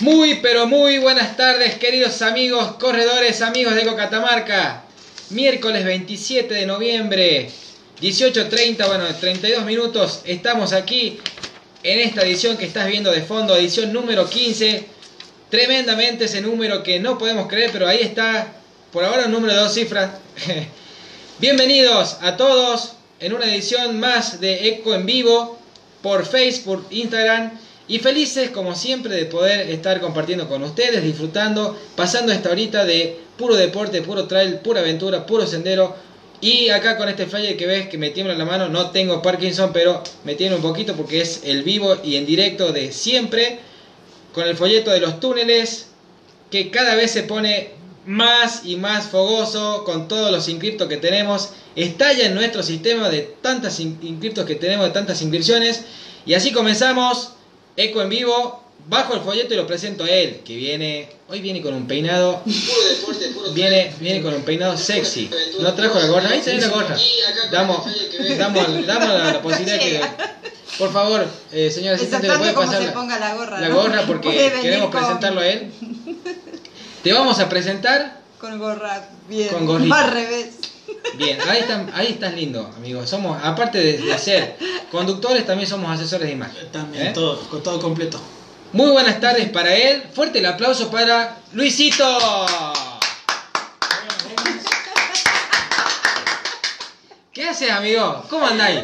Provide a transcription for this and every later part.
Muy, pero muy buenas tardes, queridos amigos, corredores, amigos de Cocatamarca. Miércoles 27 de noviembre, 18.30, bueno, 32 minutos. Estamos aquí en esta edición que estás viendo de fondo, edición número 15. Tremendamente ese número que no podemos creer, pero ahí está. Por ahora un número de dos cifras. Bienvenidos a todos en una edición más de Eco en vivo por Facebook, Instagram y felices como siempre de poder estar compartiendo con ustedes, disfrutando, pasando esta horita de puro deporte, puro trail, pura aventura, puro sendero. Y acá con este flyer que ves que me tiembla la mano, no tengo Parkinson, pero me tiene un poquito porque es el vivo y en directo de siempre, con el folleto de los túneles, que cada vez se pone más y más fogoso con todos los inscriptos que tenemos. Estalla en nuestro sistema de tantas inscriptos que tenemos, de tantas inscripciones. Y así comenzamos Eco en vivo, bajo el folleto y lo presento a él, que viene, hoy viene con un peinado, viene, viene con un peinado sexy. No trajo la gorra, ahí está la gorra. Damos, damos, damos la, posibilidad que, por favor, eh, señor asistente, le puede pasar la, gorra, la gorra porque queremos presentarlo a él. Te vamos a presentar con gorra, bien, con gorrita. al revés. Bien, ahí, están, ahí estás lindo, amigo. Somos, aparte de, ser conductores, también somos asesores de imagen. También, ¿eh? todo, todo completo. Muy buenas tardes para él. Fuerte el aplauso para Luisito. ¿Qué haces, amigo? ¿Cómo andáis?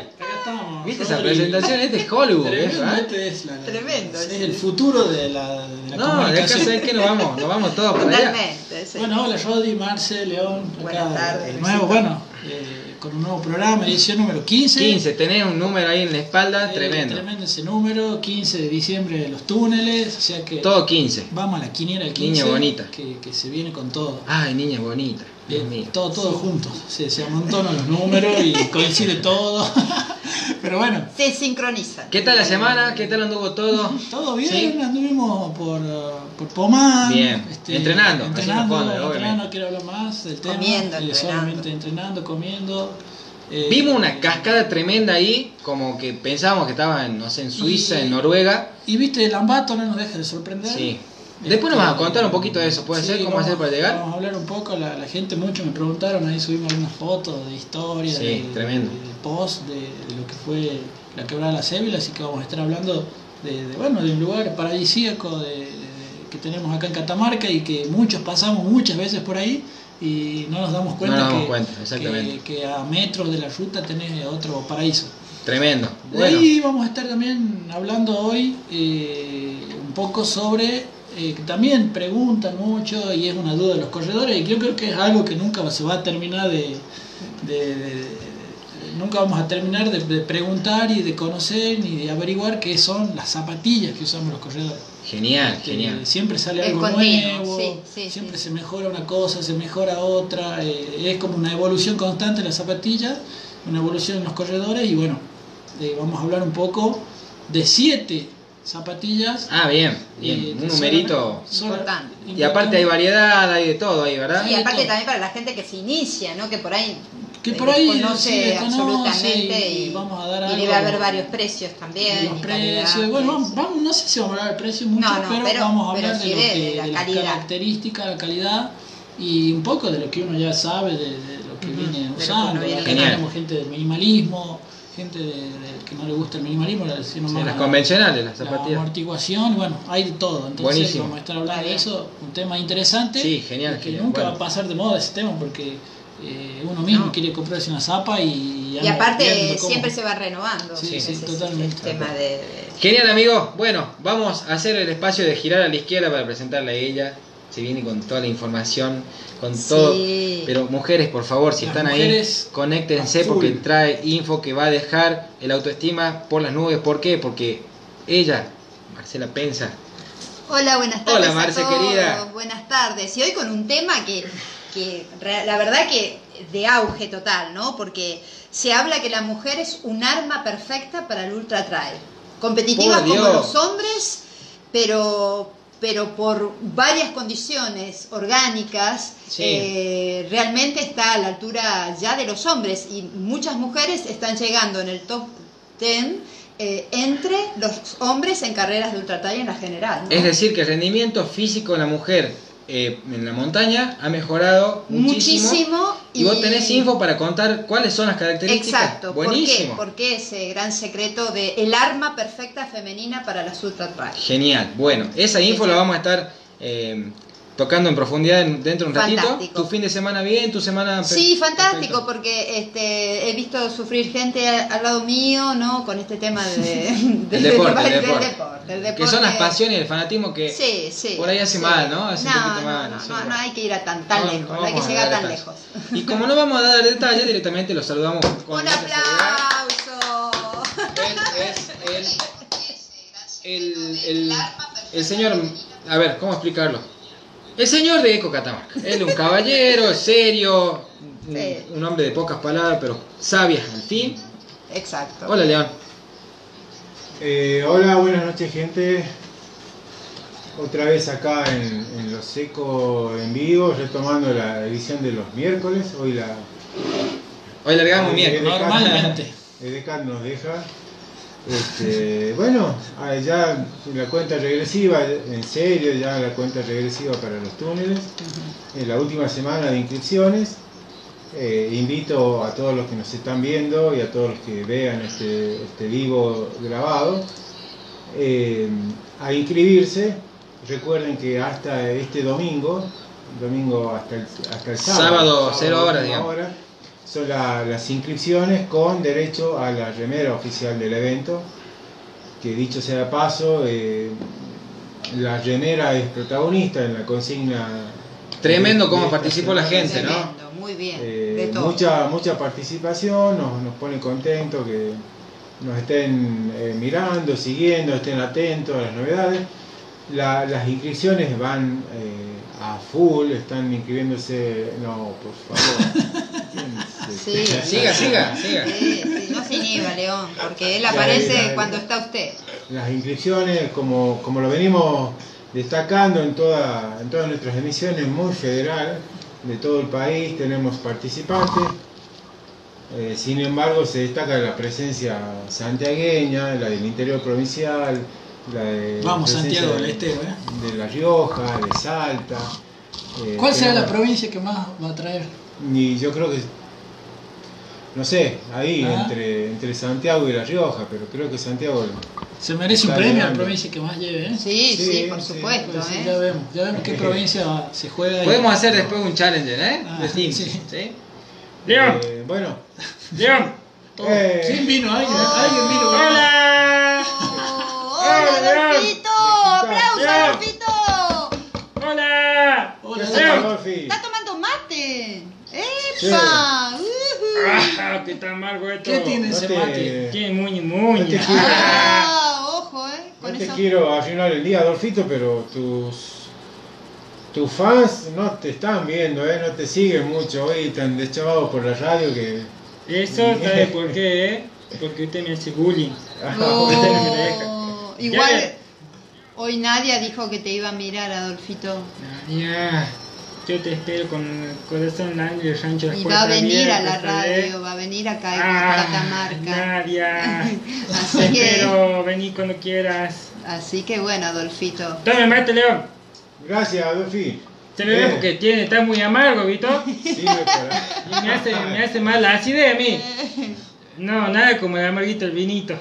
¿Viste esa presentación? Este es Hollywood. Tremendo, ¿eh? este es, la, Tremendo, es el futuro de la, de la no, comunicación. No, que nos vamos, nos vamos todos para allá. Sí. Bueno, hola Rodi, Marce, León. Buenas tardes. De nuevo, bueno, eh, con un nuevo programa, edición número 15. 15, tenés un número ahí en la espalda, eh, tremendo. Tremendo ese número, 15 de diciembre de los túneles, o sea que... Todo 15. Vamos a la quiniela del 15. Niña bonita. Que, que se viene con todo. Ay, niña bonita. Mío. Todo, todo juntos. Se, se amontonan los números y coincide todo. Pero bueno. Se sincronizan. ¿Qué tal la semana? ¿Qué tal anduvo todo? Todo bien, anduvimos por, por Pomán. Bien. Este, entrenando. Entrenando, fondo, entrenando, quiero hablar más del tema. Comiendo, eh, entrenando. solamente entrenando, comiendo. Eh, Vimos una cascada tremenda ahí, como que pensábamos que estaba en, no sé, en Suiza, Y- en Noruega. Y viste, el Ambato no nos deja de sorprender. Sí. Después nos vas a contar un poquito de eso, ¿puede Sí, ser? ¿Cómo vamos- hacer para llegar? Vamos a hablar un poco, la, la gente mucho me preguntaron, ahí subimos algunas fotos de historia, Sí, de, tremendo. de- de post, de, de lo que fue la quebrada de la Cébila, así que vamos a estar hablando de, de, bueno, de un lugar paradisíaco de, de- que tenemos acá en Catamarca y que muchos pasamos muchas veces por ahí y no nos damos cuenta, nos damos que, cuenta, exactamente. que, que a metros de la ruta tenés otro paraíso. Tremendo. De Bueno, ahí vamos a estar también hablando hoy eh, un poco sobre, eh, que también preguntan mucho y es una duda de los corredores y yo creo que es algo que nunca se va a terminar de... de- de- de- nunca vamos a terminar de, de preguntar y de conocer ni de averiguar qué son las zapatillas que usamos los corredores. genial, Que genial. Siempre sale algo nuevo, sí, sí, siempre sí. se mejora una cosa, se mejora otra, eh, es como una evolución constante en las zapatillas, una evolución en los corredores y bueno, eh, vamos a hablar un poco de siete zapatillas. Ah, bien, bien. Un numerito. Importante. Y aparte hay variedad, hay de todo ahí, ¿verdad? Y aparte también para la gente que se inicia, ¿no? Que por ahí Que eh, por ahí desconoce absolutamente y y, vamos a dar y algo- debe haber varios precios también. los y calidad, precios, bueno, vamos, vamos- no sé si vamos a hablar de precios mucho, No, no, pero, pero- vamos a pero hablar sí de, lo de- que, de la de las calidad. características, la calidad y un poco de lo que uno ya sabe, de, de lo que viene de lo que usando. viene Acá tenemos gente del minimalismo, gente de, de- que no le gusta el minimalismo, sino Sí, más las la- convencionales, las la zapatillas. amortiguación, bueno, hay de todo. Entonces Buenísimo. vamos a estar hablando de eso, un tema interesante. Sí, genial, Que genial, nunca bueno. va a pasar de moda ese tema porque eh, uno mismo No. quiere comprarse una zapa y... Y aparte siempre se va renovando. Sí, sí, totalmente. El tema de, de- Genial, amigo. Bueno, vamos a hacer el espacio de girar a la izquierda para presentarle a ella. Se viene con toda la información, con Sí. todo. Pero mujeres, por favor, si Las están ahí, conéctense porque trae info que va a dejar el autoestima por las nubes. ¿Por qué? Porque ella, Marcela Pensa, Hola, buenas tardes. Hola, Marce, a todos. querida. Buenas tardes. Y hoy con un tema que, que la verdad que de auge total, ¿no? Porque se habla que la mujer es un arma perfecta para el ultra trail. Competitiva como los hombres, pero pero por varias condiciones orgánicas Sí. eh, realmente está a la altura ya de los hombres y muchas mujeres están llegando en el top 10 eh, entre los hombres en carreras de ultratrail en la general. ¿no? Es decir, que el rendimiento físico de la mujer eh, en la montaña ha mejorado muchísimo. Muchísimo, Y vos tenés info para contar cuáles son las características. Exacto, ¿por qué? Buenísimo. Porque ese gran secreto de el arma perfecta femenina para las ultratrail. Genial. Bueno, esa info la vamos a estar eh, tocando en profundidad en- dentro de un ratito. Fantástico. Tu fin de semana bien, tu semana. Sí, fantástico, perfecto. porque este, he visto sufrir gente al lado mío, ¿no? Con este tema de, de- El deporte, del el deporte. deporte, el Que son las deporte. pasiones y el fanatismo que Sí, sí. por ahí hace sí. mal, ¿no? Hace un no, poquito no, mal, no, no, no hay que ir a tan, tan lejos, no hay que llegar tan lejos. Y como no vamos a dar detalles, directamente lo saludamos con Un aplauso. Él es el, el, el, el señor, a ver, ¿cómo explicarlo? El señor de Eco Catamarca. Él es un caballero, es serio, un- Sí. un hombre de pocas palabras, pero sabias al fin. Exacto. Hola, León. Eh, hola, buenas noches gente. Otra vez acá en, en Los Seco en vivo, retomando la edición de los miércoles. Hoy la Hoy largamos el miércoles. Normalmente. El Decat nos deja. Este, bueno, ya la cuenta regresiva, en serio, ya la cuenta regresiva para los túneles. En la última semana de inscripciones. Eh, invito a todos los que nos están viendo y a todos los que vean este, este vivo grabado eh, a inscribirse. Recuerden que hasta este domingo, domingo hasta el, hasta el sábado, Sábado, cero horas, digamos. hora, son la- las inscripciones con derecho a la remera oficial del evento. Que dicho sea de paso, eh, la remera es protagonista en la consigna. Tremendo de- cómo participó la gente, ¿no? Tremendo, muy bien. Eh, de todo. mucha, mucha participación, nos, nos pone contentos que nos estén eh, mirando, siguiendo, estén atentos a las novedades. La- las inscripciones van eh, a full, están inscribiéndose. No, por favor. Sí. Siga, siga, siga. Sí, sí, no se inhiba, León, porque él aparece cuando está usted. Las inscripciones, como, como lo venimos destacando en, toda, en todas nuestras emisiones, muy federal, de todo el país, tenemos participantes. Eh, sin embargo, se destaca la presencia santiagueña, la del interior provincial, la de Vamos, Santiago de- del Estero, ¿eh? de La Rioja, de Salta. eh, ¿Cuál será la provincia que más va a traer? Y yo creo que, no sé, ahí Ah. entre, entre Santiago y La Rioja, pero creo que Santiago Se merece un premio a la provincia que más lleve, ¿eh? Sí, sí, Sí, por sí, supuesto. Pues sí, ¿eh? ya vemos, ya vemos qué provincia se juega. Podemos hacer después un challenger, ¿eh? Ah, sí. ¿sí? León, Eh, bueno, León. Eh. ¿Quién vino? ¿Alguien, Oh. ¿alguien vino? Hola. Oh, Hola, ¡Hola, León. Adolfito! ¡Aplausos, León. Adolfito! Hola. Hola, ¿qué León. tal, Dolphy? ¿Está tomando mate? ¡Epa! Ujú. Ah, qué tan amargo esto. ¿Qué tiene No ese te- mate? Tiene muña, No muña. te quiero, Ah, ojo, ¿eh? no te eso. quiero arruinar el día, Adolfito, pero tus tus fans no te están viendo, ¿eh? no te siguen mucho hoy, están deschavados por la radio que... Eso sabe por qué, ¿eh? Porque usted me hace bullying. Oh, igual, hoy Nadia dijo que te iba a mirar, Adolfito. Nadia, yo te espero con el corazón grande y el rancho Y va a venir a la radio, va a venir acá Ah, a Catamarca. Nadia, te Así que, espero, vení cuando quieras. así que bueno, Adolfito. Tome mate, León. Gracias, Adolfi. Se me ve Eh, porque tiene, está muy amargo, ¿viste? sirve para... Y me hace, me hace mal la acidez a mí. No, nada como el amarguito, el vinito.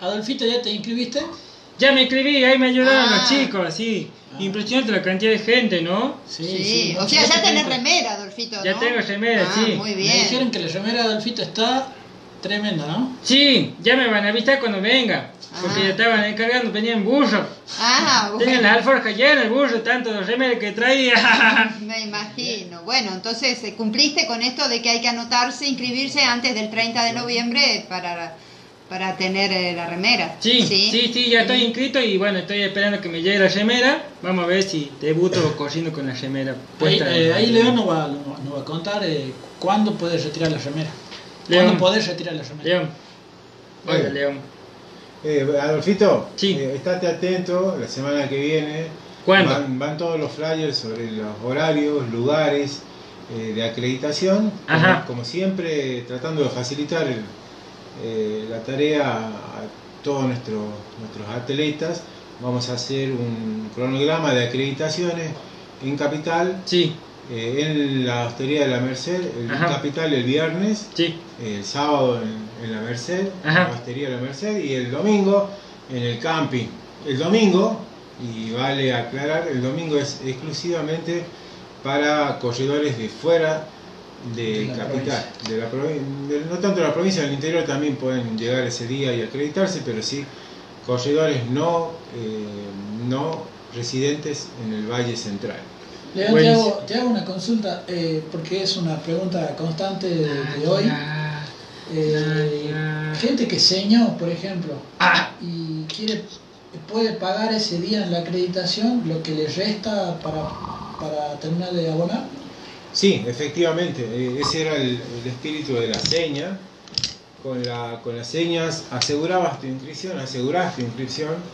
Adolfito, ¿ya te inscribiste? Ya me inscribí, ahí me ayudaron Ah. los chicos, sí. Impresionante la cantidad de gente, ¿no? Sí, o sea, ya tenés remera, Adolfito, Ya tengo remera, Ah, sí. Muy Me dijeron bien. que la remera de Adolfito está tremenda, ¿no? Sí, ya me van a avisar cuando venga. Porque Ah. ya estaban encargando, venían burro. Ah, Tenían la bueno. alforja llena el burro, tanto de remera que traía. Me imagino. Bueno, entonces eh, cumpliste con esto de que hay que anotarse, inscribirse antes del 30 de noviembre para, para tener eh, la remera. Sí, sí, sí, ya estoy inscrito y bueno, estoy esperando que me llegue la remera. Vamos a ver si debuto corriendo con la remera. Ahí, eh, ahí León nos va, nos, va a contar eh, cuándo puedes retirar la remera. León. ¿Cuándo podés retirar la remera? León. Hola, Eh. León. Eh, Adolfito, Sí. eh, estate atento, la semana que viene ¿Cuándo? Van, van todos los flyers sobre los horarios, lugares eh, de acreditación, como- Ajá. Como, siempre tratando de facilitar el- eh, la tarea a todos nuestros, nuestros atletas. Vamos a hacer un cronograma de acreditaciones en Capital, Sí, eh, en la Hostería de la Merced, el Ajá. Capital el viernes, sí. el sábado en, en la Merced, Ajá. en la Hostería de la Merced, y el domingo en el camping. El domingo, y vale aclarar, el domingo es exclusivamente para corredores de fuera de, De la capital, de la provi- de- no tanto de la provincia, del interior también pueden llegar ese día y acreditarse, pero sí corredores no, eh, no residentes en el Valle Central. León, te Buenísimo. hago, te hago una consulta, eh, porque es una pregunta constante de, de hoy. Ah, Eh, ah. gente que señó, por ejemplo, Ah, y quiere puede pagar ese día en la acreditación lo que le resta para, para terminar de abonar. Sí, efectivamente, eh, ese era el, espíritu de la seña. Con, la, con las señas asegurabas tu inscripción, asegurás tu inscripción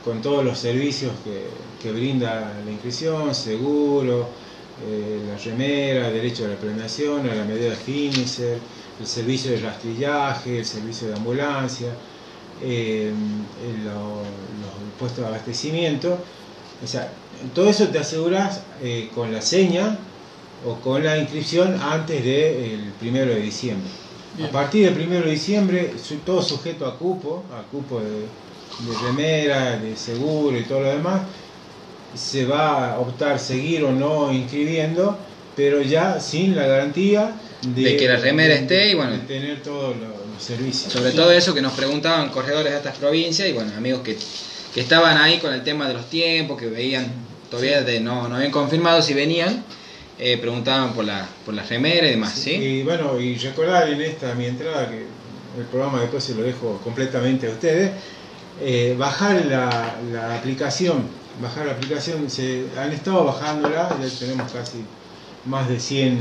con todos los servicios que, que brinda la inscripción, seguro, eh, la remera, derecho a la premiación, a la medida de finisher, el servicio de rastrillaje, el servicio de ambulancia, eh, el- lo- los puestos de abastecimiento. O sea, todo eso te aseguras eh, con la seña o con la inscripción antes del primero de diciembre. Bien. A partir del primero de diciembre, todo sujeto a cupo, a cupo de, de remera, de seguro y todo lo demás, se va a optar seguir o no inscribiendo, pero ya sin la garantía de, De que la remera esté y, bueno. de tener todos los, los servicios. Sobre todo eso que nos preguntaban corredores de estas provincias y bueno, amigos que, que estaban ahí con el tema de los tiempos, que veían, todavía de- no, no habían confirmado si venían, eh, preguntaban por la, por la remera y demás, ¿sí? Y bueno, y recordar en esta mi entrada, que el programa después se lo dejo completamente a ustedes, eh, bajar la, la aplicación, bajar la aplicación, se han estado bajándola, ya tenemos casi más de 100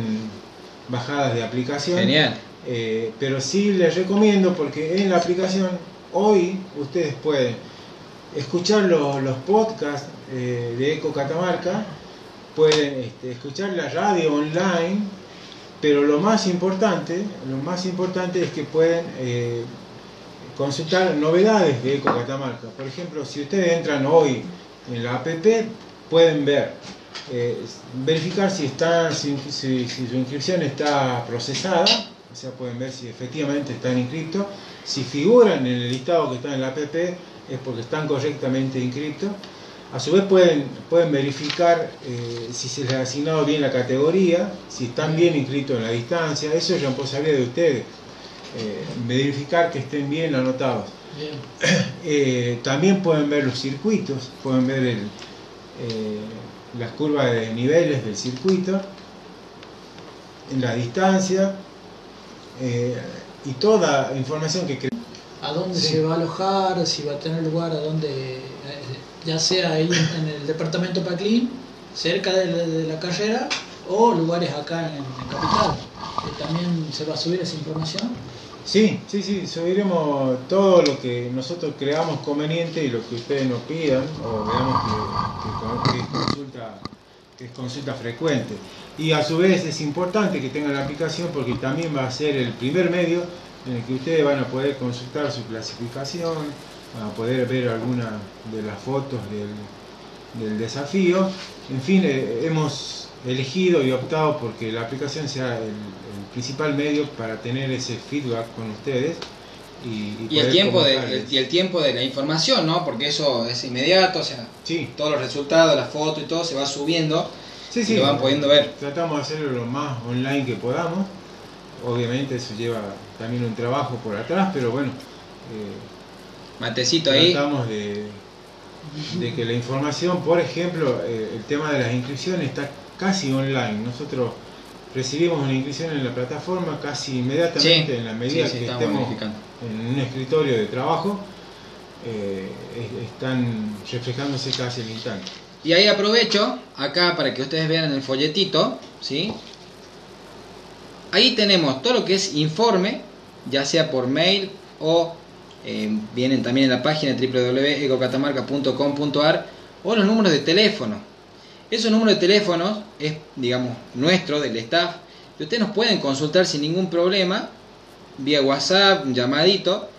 bajadas de aplicación. Genial. Eh, pero sí les recomiendo porque en la aplicación hoy ustedes pueden escuchar los, los podcasts eh, de Eco Catamarca, pueden este, escuchar la radio online, pero lo más importante, lo más importante es que pueden eh, consultar novedades de Eco Catamarca. Por ejemplo, si ustedes entran hoy en la app, pueden ver, eh, verificar si, está, si, si- su inscripción está procesada, o sea, pueden ver si efectivamente están inscritos. Si figuran en el listado que está en la app, es porque están correctamente inscritos. A su vez pueden, pueden verificar eh, si se les ha asignado bien la categoría, si están bien inscritos en la distancia, eso es responsabilidad de ustedes. Eh, verificar que estén bien anotados. Bien. Eh, también pueden ver los circuitos, pueden ver el, eh, las curvas de niveles del circuito, en la distancia y toda información que ¿A dónde Sí. se va a alojar? Si va a tener lugar a dónde, ya sea ahí en el departamento Paclín, cerca de la, de carrera, o lugares acá en, en Capital. También se va a subir esa información. Sí, sí, sí, subiremos todo lo que nosotros creamos conveniente y lo que ustedes nos pidan o veamos que, consulta, que es consulta frecuente. Y a su vez es importante que tengan la aplicación porque también va a ser el primer medio en el que ustedes van a poder consultar su clasificación, a poder ver alguna de las fotos del, del desafío. En fin, eh, hemos elegido y optado porque la aplicación sea el, el principal medio para tener ese feedback con ustedes. Y, Y el, tiempo de, y el tiempo de la información, ¿no? Porque eso es inmediato, o sea, Sí, todos los resultados, las fotos y todo se va subiendo sí, y sí. lo van pudiendo ver. Tratamos de hacerlo lo más online que podamos. Obviamente eso lleva también un trabajo por atrás, pero bueno, eh, Matecito ahí. tratamos de, de que la información, por ejemplo, eh, el tema de las inscripciones está casi online. Nosotros recibimos una inscripción en la plataforma casi inmediatamente Sí, en la medida sí, sí, que estamos estemos en un escritorio de trabajo, eh, es- están reflejándose casi al instante. Y ahí aprovecho acá para que ustedes vean en el folletito, ¿sí? Ahí tenemos todo lo que es informe, ya sea por mail o eh, vienen también en la página www.ecocatamarca.com.ar o los números de teléfono. Esos números de teléfonos es, digamos, nuestro, del staff, y ustedes nos pueden consultar sin ningún problema, vía WhatsApp, un llamadito,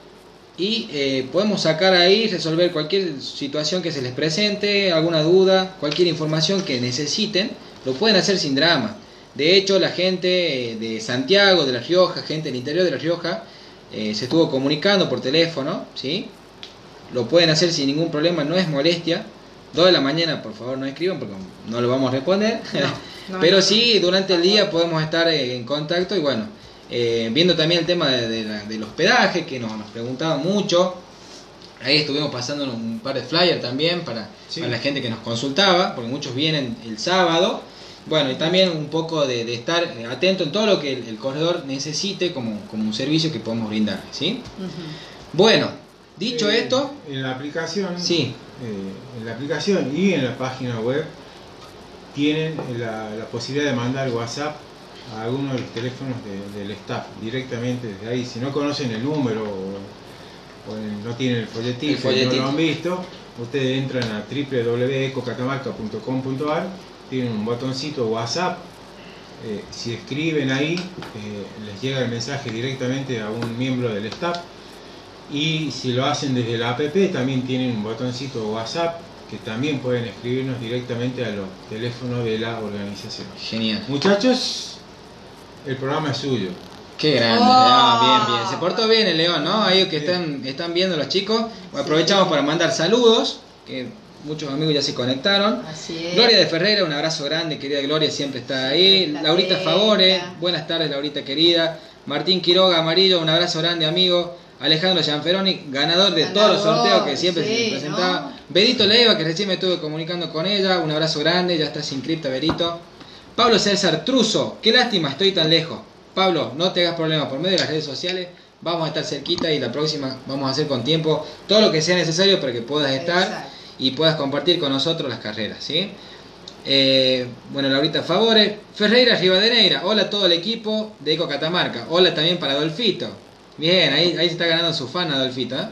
y eh, podemos sacar ahí, resolver cualquier situación que se les presente, alguna duda, cualquier información que necesiten, lo pueden hacer sin drama. De hecho, la gente eh, de Santiago, de La Rioja, gente del interior de La Rioja, eh, se estuvo comunicando por teléfono, ¿sí? Lo pueden hacer sin ningún problema, no es molestia. 2 de la mañana, por favor, no escriban porque no lo vamos a responder. No, Pero sí, durante el día podemos estar eh, en contacto y bueno, eh, viendo también el tema de, de la- del hospedaje, que nos, nos preguntaban mucho. Ahí estuvimos pasando un par de flyers también para, Sí. para la gente que nos consultaba, porque muchos vienen el sábado. Bueno, y también un poco de, de estar atento en todo lo que el, el corredor necesite como, como un servicio que podemos brindar, ¿sí? Bueno, dicho Eh, esto, En la aplicación. Sí. eh, en la aplicación y en la página web tienen la, la posibilidad de mandar WhatsApp a alguno de los teléfonos de- del staff directamente desde ahí. Si no conocen el número o, o el- no tienen el folletito, El y no lo han visto, ustedes entran a www.ecocatamarca.com.ar, tienen un botoncito WhatsApp. eh, si escriben ahí, eh, les llega el mensaje directamente a un miembro del staff. Y si lo hacen desde la app, también tienen un botoncito WhatsApp que también pueden escribirnos directamente a los teléfonos de la organización. genial. Muchachos, el programa es suyo. Qué grande, Oh. ah, bien, bien. Se portó bien el León, ¿no? Ahí que están, están viendo los chicos. Aprovechamos para mandar saludos, que muchos amigos ya se conectaron. Así es. Gloria de Ferreira, un abrazo grande, querida Gloria, siempre está ahí. Siempre Laurita. Favore, buenas tardes, Laurita querida. Martín Quiroga Amarillo, un abrazo grande, amigo. Alejandro Gianferoni, ganador de todos los sorteos que siempre sí, se presentaba. ¿no? Berito Leiva, que recién me estuve comunicando con ella, un abrazo grande, ya está sin cripta, Berito. Pablo César Truso, qué lástima, estoy tan lejos. Pablo, no te hagas problemas, por medio de las redes sociales vamos a estar cerquita y la próxima vamos a hacer con tiempo todo lo que sea necesario para que puedas estar Exacto. Y puedas compartir con nosotros las carreras, ¿sí? Eh, bueno, Laurita Favore, Ferreira Rivadeneira, hola a todo el equipo de Eco Catamarca, hola también para Adolfito. Bien, ahí, ahí se está ganando su fan Adolfito. ¿eh?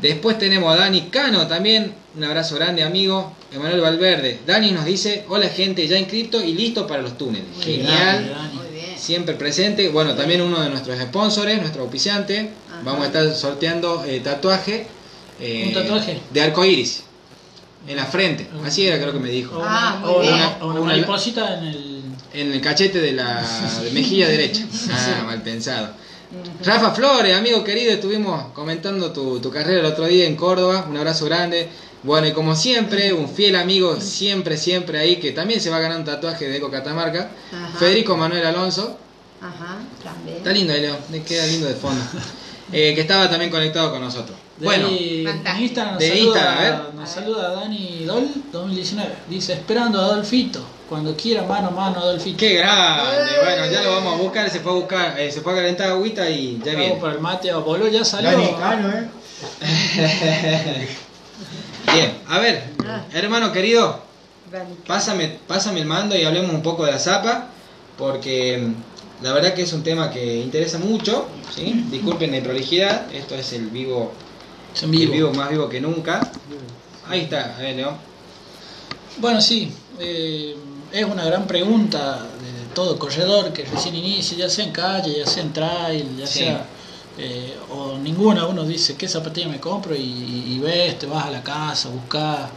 Después tenemos a Dani Cano también, un abrazo grande amigo. Emanuel Valverde, Dani nos dice, hola gente, ya inscrito y listo para los túneles. Muy Genial. bien, Dani. Muy bien. Siempre presente, bueno, también uno de nuestros sponsors, nuestro auspiciante. Ajá. Vamos a estar sorteando eh, tatuaje. eh, ¿Un tatuaje? De arco iris. En la frente. Así era, creo que me dijo. Ah, una, muy o bien. una- una Una- mariposita en el. En el cachete de la de mejilla derecha. Ah, mal pensado. Rafa Flores, amigo querido, estuvimos comentando tu, tu carrera el otro día en Córdoba. Un abrazo grande. Bueno, y como siempre, un fiel amigo, siempre, siempre ahí, que también se va a ganar un tatuaje de Eco Catamarca. Ajá. Federico Manuel Alonso. Ajá, también. Está lindo Leo, le queda lindo de fondo. Eh, que estaba también conectado con nosotros. De Bueno, ahí, en Fantástico. Instagram nos De saluda, Instagram, a ver. nos saluda Dani Dol 2019. Dice esperando a Adolfito. Cuando quiera mano a mano Adolfito. qué grande. Bueno, ya lo vamos a buscar. Se fue a buscar, eh, se fue a calentar agüita y ya Vamos viene. para el mate a Bolo ya salió. Dani Cano, ¿eh? Bien, a ver, Ah. hermano querido, Dani. pásame, pásame el mando y hablemos un poco de la zapa, porque mm, la verdad que es un tema que interesa mucho, ¿sí? Disculpen la prolijidad, esto es el vivo, en vivo. vivo más vivo que nunca. Ahí está, a ver, Leo. Bueno, sí, eh, es una gran pregunta de todo corredor que recién inicia, ya sea en calle, ya sea en trail, ya Sí. sea. eh, o ninguna, uno dice qué zapatilla me compro y, y ves, te vas a la casa, buscas,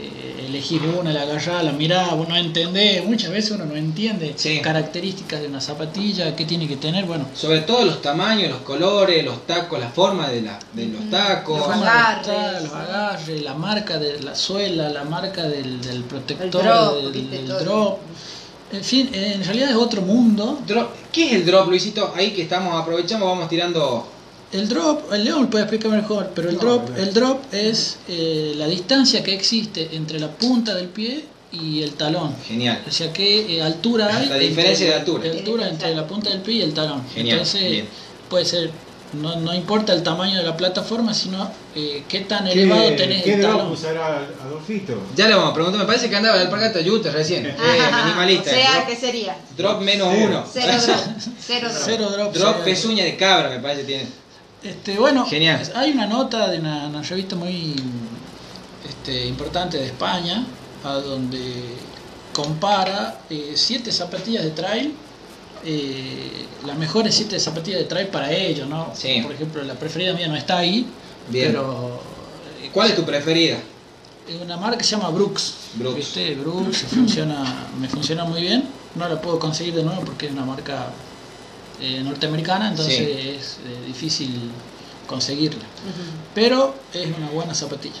eh, elegís una, la agarrás, la mirás, vos no entendés, muchas veces uno no entiende Sí. características de una zapatilla, qué tiene que tener, bueno, Sobre todo los tamaños, los colores, los tacos, la forma de, la, de los tacos. la Los agarres, los agarres, la marca de la suela, la marca del, del protector, drop, del, drop. En fin, en realidad es otro mundo. Drop- ¿Qué es el drop, Luisito? Ahí que estamos, aprovechamos, vamos tirando... El drop, el León puede explicar mejor, pero el No, drop, no. el drop es eh, la distancia que existe entre la punta del pie y el talón. Genial. O sea, qué eh, altura hay. La diferencia entre- de altura. de altura entre la punta del pie y el talón. Genial, Entonces, bien. puede ser, no, no importa el tamaño de la plataforma, sino eh, qué tan ¿Qué, elevado tenés ¿qué el drop talón. usará Adolfito? Ya le vamos a preguntar, me parece que andaba en el alpargata Utah recién. Eh, minimalista. O sea, drop, ¿qué sería? drop menos Cero. uno. Cero drop. Cero drop. Cero drop. Drop pezuña de cabra, me parece tiene. Este, bueno, Genial. hay una nota de una, una revista muy este, importante de España, a donde compara eh, siete zapatillas de trail eh, las mejores siete zapatillas de trail para ellos, ¿no? Sí. Por ejemplo, la preferida mía no está ahí, Bien. pero eh, ¿Cuál es tu preferida? es una marca que se llama Brooks. Brooks. ¿Viste? Brooks funciona, me funciona muy bien. No la puedo conseguir de nuevo porque es una marca eh, norteamericana, entonces Sí. es eh, difícil conseguirla. Pero es una buena zapatilla.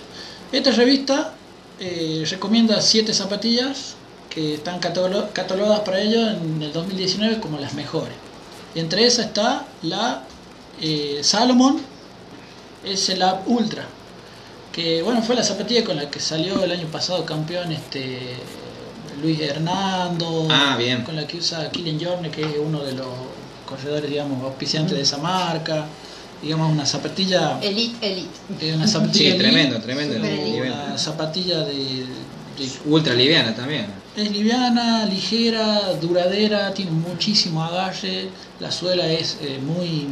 Esta revista eh, recomienda siete zapatillas que están catalo- catalogadas para ellos en el 2019 como las mejores. Entre esas está la eh, Salomon S-Lab Ultra, que bueno, fue la zapatilla con la que salió el año pasado campeón este Luis Hernando, Ah, bien. con la que usa Killian Jorne, que es uno de los corredores, digamos, auspiciantes de esa marca, digamos, una zapatilla, Elite, elite. una zapatilla Sí, elite, tremendo, tremendo. una zapatilla de, de- Ultra liviana también. es liviana, ligera, duradera, tiene muchísimo agarre, la suela es eh, muy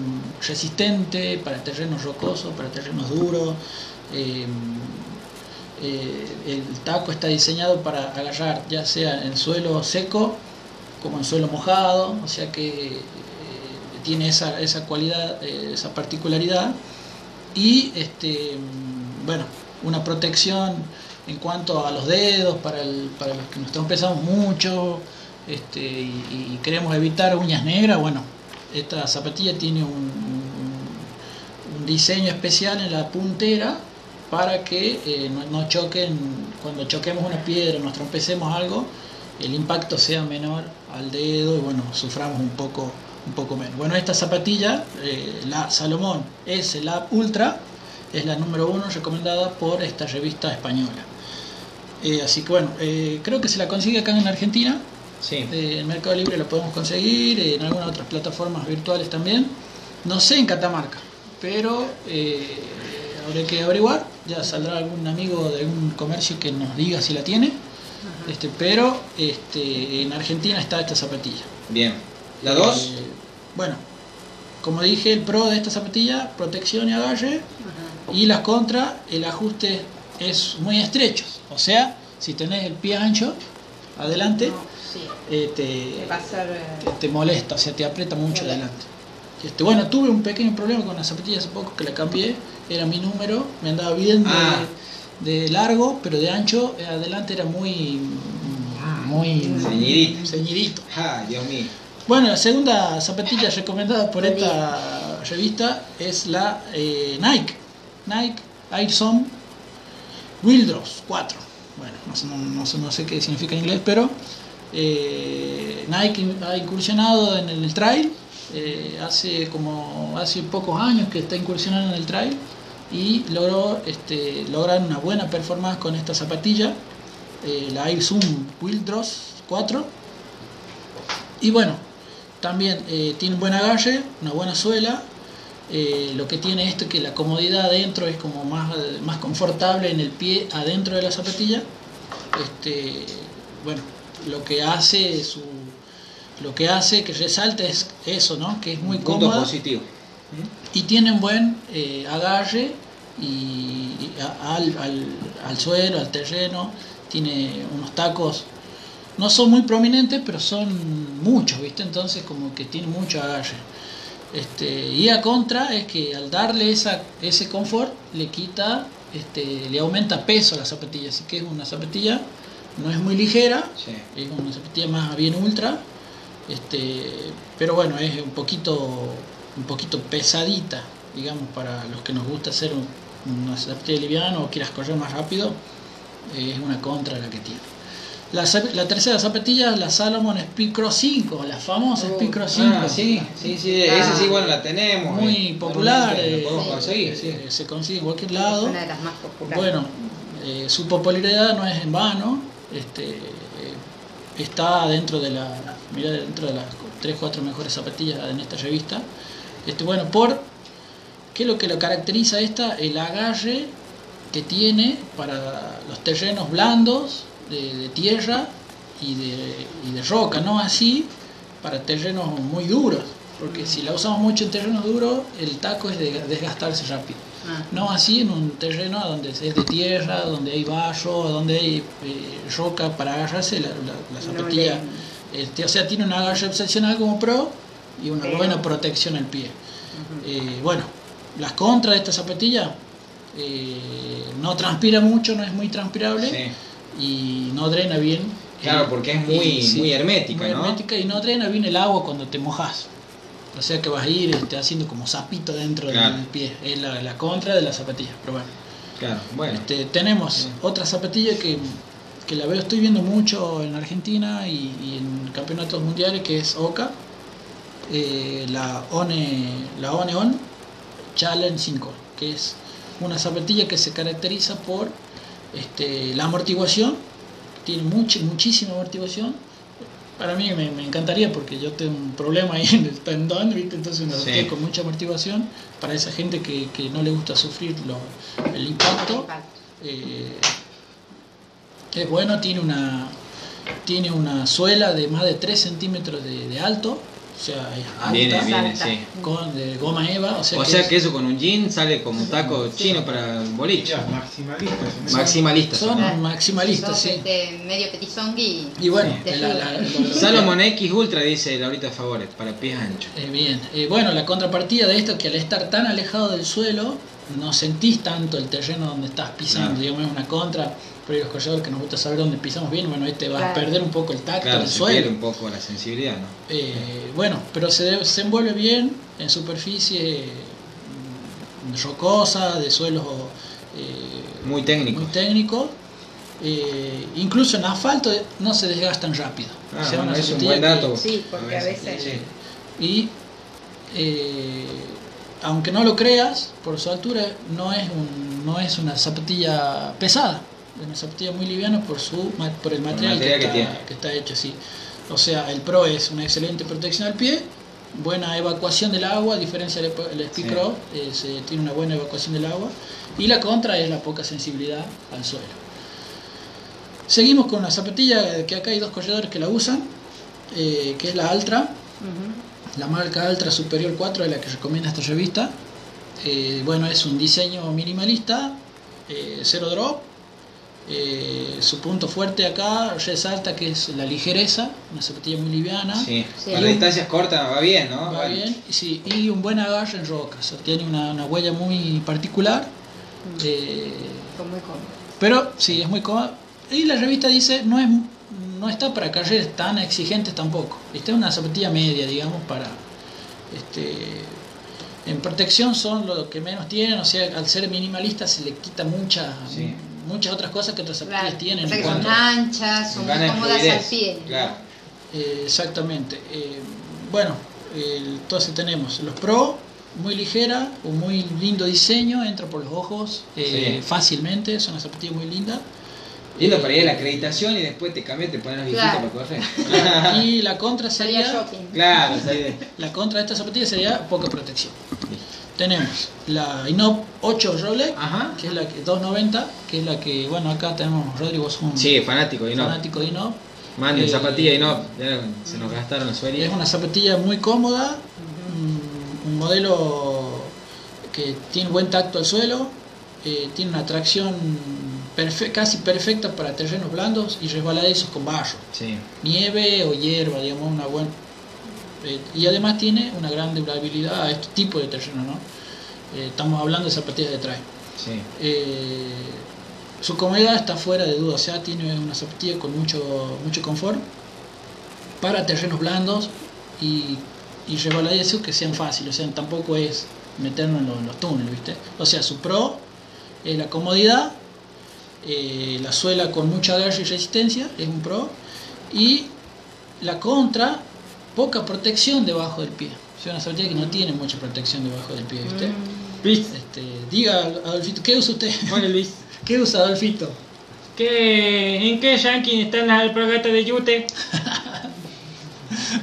resistente para terrenos rocosos, para terrenos duros. eh, eh, el taco está diseñado para agarrar ya sea en suelo seco como en suelo mojado, o sea que eh, tiene esa, esa cualidad, eh, esa particularidad. Y este bueno una protección en cuanto a los dedos para, el- para los que nos trompezamos mucho este, y, queremos evitar uñas negras bueno esta zapatilla tiene un, diseño especial en la puntera para que eh, no, no choquen cuando choquemos una piedra nos trompecemos algo el impacto sea menor al dedo y bueno suframos un poco un poco menos bueno esta zapatilla eh, la Salomón S Lab Ultra es la número uno recomendada por esta revista española Eh, así que bueno eh, creo que se la consigue acá en Argentina Sí. eh, en Mercado Libre la podemos conseguir, eh, en algunas otras plataformas virtuales también. No sé en Catamarca, pero eh, habrá que averiguar. Ya saldrá algún amigo de algún comercio que nos diga si la tiene. Este, pero este, en Argentina está esta zapatilla. Bien. ¿La 2? Bueno, como dije, el pro de esta zapatilla, protección y agarre. Y las contra, el ajuste es muy estrecho. O sea, si tenés el pie ancho, adelante, No, sí. eh, te, eh, te, te molesta, o sea, te aprieta mucho adelante. Este, bueno, tuve un pequeño problema con la zapatilla hace poco que la cambié, era mi número, me andaba bien de, Ah. de largo, pero de ancho, eh, adelante era muy, muy Ceñidito. ceñidito. Ah, Dios mío. Bueno, la segunda zapatilla recomendada por esta revista es la eh, Nike. Nike Air Zone Wildros 4. Bueno, no sé qué significa en inglés, pero eh, Nike ha incursionado en el trail. eh, hace como hace pocos años que está incursionando en el trail y logró este, lograr una buena performance con esta zapatilla, eh, la Air Zoom Wildros 4. Y bueno, también eh, tiene un buen agarre, una buena suela. eh, lo que tiene esto es que la comodidad adentro es como más, más confortable en el pie adentro de la zapatilla. Este, bueno, lo que hace su lo que hace que resalte es eso, ¿no? Que es muy Punto cómoda positivo. y tiene un buen eh, agarre y a- al, al, al suelo, al terreno, tiene unos tacos, no son muy prominentes, pero son muchos, ¿viste? Entonces como que tiene mucho agarre. Este, y a contra es que al darle esa, ese confort le quita, este, le aumenta peso a la zapatilla, así que es una zapatilla, no es muy ligera, Sí. es una zapatilla más bien ultra, este, pero bueno, es un poquito, un poquito pesadita, digamos, para los que nos gusta hacer un- una zapatilla liviana o quieras correr más rápido, es una contra la que tiene. La, la tercera zapatilla es la Salomon Speed Cross 5, la famosa Speed Cross 5. Ah, sí, sí, sí. Ah. Ese sí, bueno, la tenemos. Muy eh, popular, eh, Lo podemos conseguir, sí. eh, se consigue en cualquier es lado. una de las más populares. Bueno, eh, su popularidad no es en vano. Este, eh, está dentro de la, mira, dentro de las 3 4 mejores zapatillas en esta revista. Este, bueno, por ¿qué es lo que lo caracteriza esta? El agarre que tiene para los terrenos blandos de, de tierra y de, y de roca, no así para terrenos muy duros, porque si la usamos mucho en terrenos duros, el taco es de desgastarse rápido. Ah. No así en un terreno donde es de tierra, donde hay barro, donde hay eh, roca para agarrarse, la, la- la No zapatilla Este, o sea, tiene un agarre excepcional como pro y una Pero- buena protección al pie. Eh, bueno, las contras de esta zapatilla, eh, no transpira mucho, no es muy transpirable Sí. Y no drena bien. Claro, Eh, porque es muy- y muy hermética, muy ¿no? hermética y no drena bien el agua cuando te mojas. O sea que vas a ir este, haciendo como sapito dentro Claro. del pie. Es la, la contra de la zapatilla. Pero bueno. Claro, bueno. Este, tenemos otra zapatilla que, que la veo, estoy viendo mucho en Argentina y, y en campeonatos mundiales, que es Oka, eh, la One, la One On Challenge 5, que es una zapatilla que se caracteriza por este, la amortiguación, tiene mucha, muchísima amortiguación. Para mí me, me encantaría porque yo tengo un problema ahí en el tendón, ¿viste? entonces una Sí. con mucha amortiguación para esa gente que, que no le gusta sufrir lo- el impacto. Eh, es bueno, tiene una tiene una suela de más de 3 centímetros de, de alto, o sea, es alta, Viene, viene, alta. sí. con de goma eva, o sea, O que sea es- que eso con un jean sale como un taco chino para boliche. Ya, maximalistas. ¿no? Maximalistas. son maximalistas, sí. este, medio petizongui Y bueno, Sí. la- la- Salomon X Ultra dice Laurita Favores, para pies anchos. Eh, bien, Eh, bueno, la contrapartida de esto es que al estar tan alejado del suelo, no sentís tanto el terreno donde estás pisando, Claro. digamos, es una contra, pero los corredores que nos gusta saber dónde pisamos bien, bueno, este va a Claro. perder un poco el tacto Claro, del se suelo. pierde un poco la sensibilidad, ¿no? Eh, bueno, pero se, se envuelve bien en superficie mm, rocosa, de suelos eh, Muy técnico. muy técnicos. Eh, incluso en asfalto no se desgastan rápido. Ah, O sea, bueno, una es un buen que- dato. Sí, porque a veces- Sí. Y eh, aunque no lo creas, por su altura, no es, un, no es una zapatilla pesada. Es una zapatilla muy liviana por, su, por el material, material que que, tiene. está, que está hecho así. O sea, el Pro es una excelente protección al pie, buena evacuación del agua, a diferencia del del Speed Sí. Pro, es, eh, tiene una buena evacuación del agua. Y la contra es la poca sensibilidad al suelo. Seguimos con la zapatilla que acá hay dos corredores que la usan, eh, que es la Altra. La marca Altra Superior 4 es la que recomienda esta revista. Eh, bueno, es un diseño minimalista, eh, cero drop. Eh, su punto fuerte acá resalta que es la ligereza, una zapatilla muy liviana. Sí. Sí. Para distancias cortas va bien, ¿no? Va bien, y sí, y un buen agarre en roca, o sea, tiene una, una huella muy particular. eh, muy cómodo. pero sí, es muy cómoda. Y la revista dice, no es no está para carreras tan exigentes tampoco. Esta es una zapatilla media, digamos, para... Este, en protección son lo que menos tienen, o sea, al ser minimalista se le quita mucha, Sí. Muchas otras cosas que otras zapatillas Claro, tienen. o sea en que son cuanto- anchas, son muy cómodas al pie. Eh, exactamente. Eh, bueno, eh, entonces tenemos los Pro, muy ligera, un muy lindo diseño, entra por los ojos eh, Sí. fácilmente, es una zapatilla muy linda. Lindo para ir a la acreditación y después te cambias, te pones las Claro. para correr. Y la contra sería, claro, sí, la contra de esta zapatilla sería poca protección. Tenemos la Inop 8 Rolex, que es la que 290, que es la que, bueno, acá tenemos Rodrigo es un Sí, fanático, y no. fanático de Inop. Eh, zapatilla. Ya se nos gastaron las Es una zapatilla muy cómoda, un, un modelo que tiene buen tacto al suelo, eh, tiene una tracción perfe- casi perfecta para terrenos blandos y resbaladizos con barro, Sí. nieve o hierba, digamos, una buena... eh, y además tiene una gran durabilidad a este tipo de terreno, ¿no? Eh, estamos hablando de zapatillas de trail. Sí. Eh, su comodidad está fuera de duda, o sea, tiene una zapatilla con mucho, mucho confort para terrenos blandos y, y resbaladizos que sean fáciles, o sea, tampoco es meternos en los, en los túneles, ¿viste? O sea, su pro es la comodidad, eh, la suela con mucha agarre y resistencia, es un pro, y la contra, poca protección debajo del pie. Sea, una zapatilla que no tiene mucha protección debajo del pie, ¿viste? Luis, Este, diga, Adolfito, ¿qué usa usted? hola Luis. ¿Qué usa Adolfito? ¿Qué, ¿En qué ranking están las alpargatas de Yute?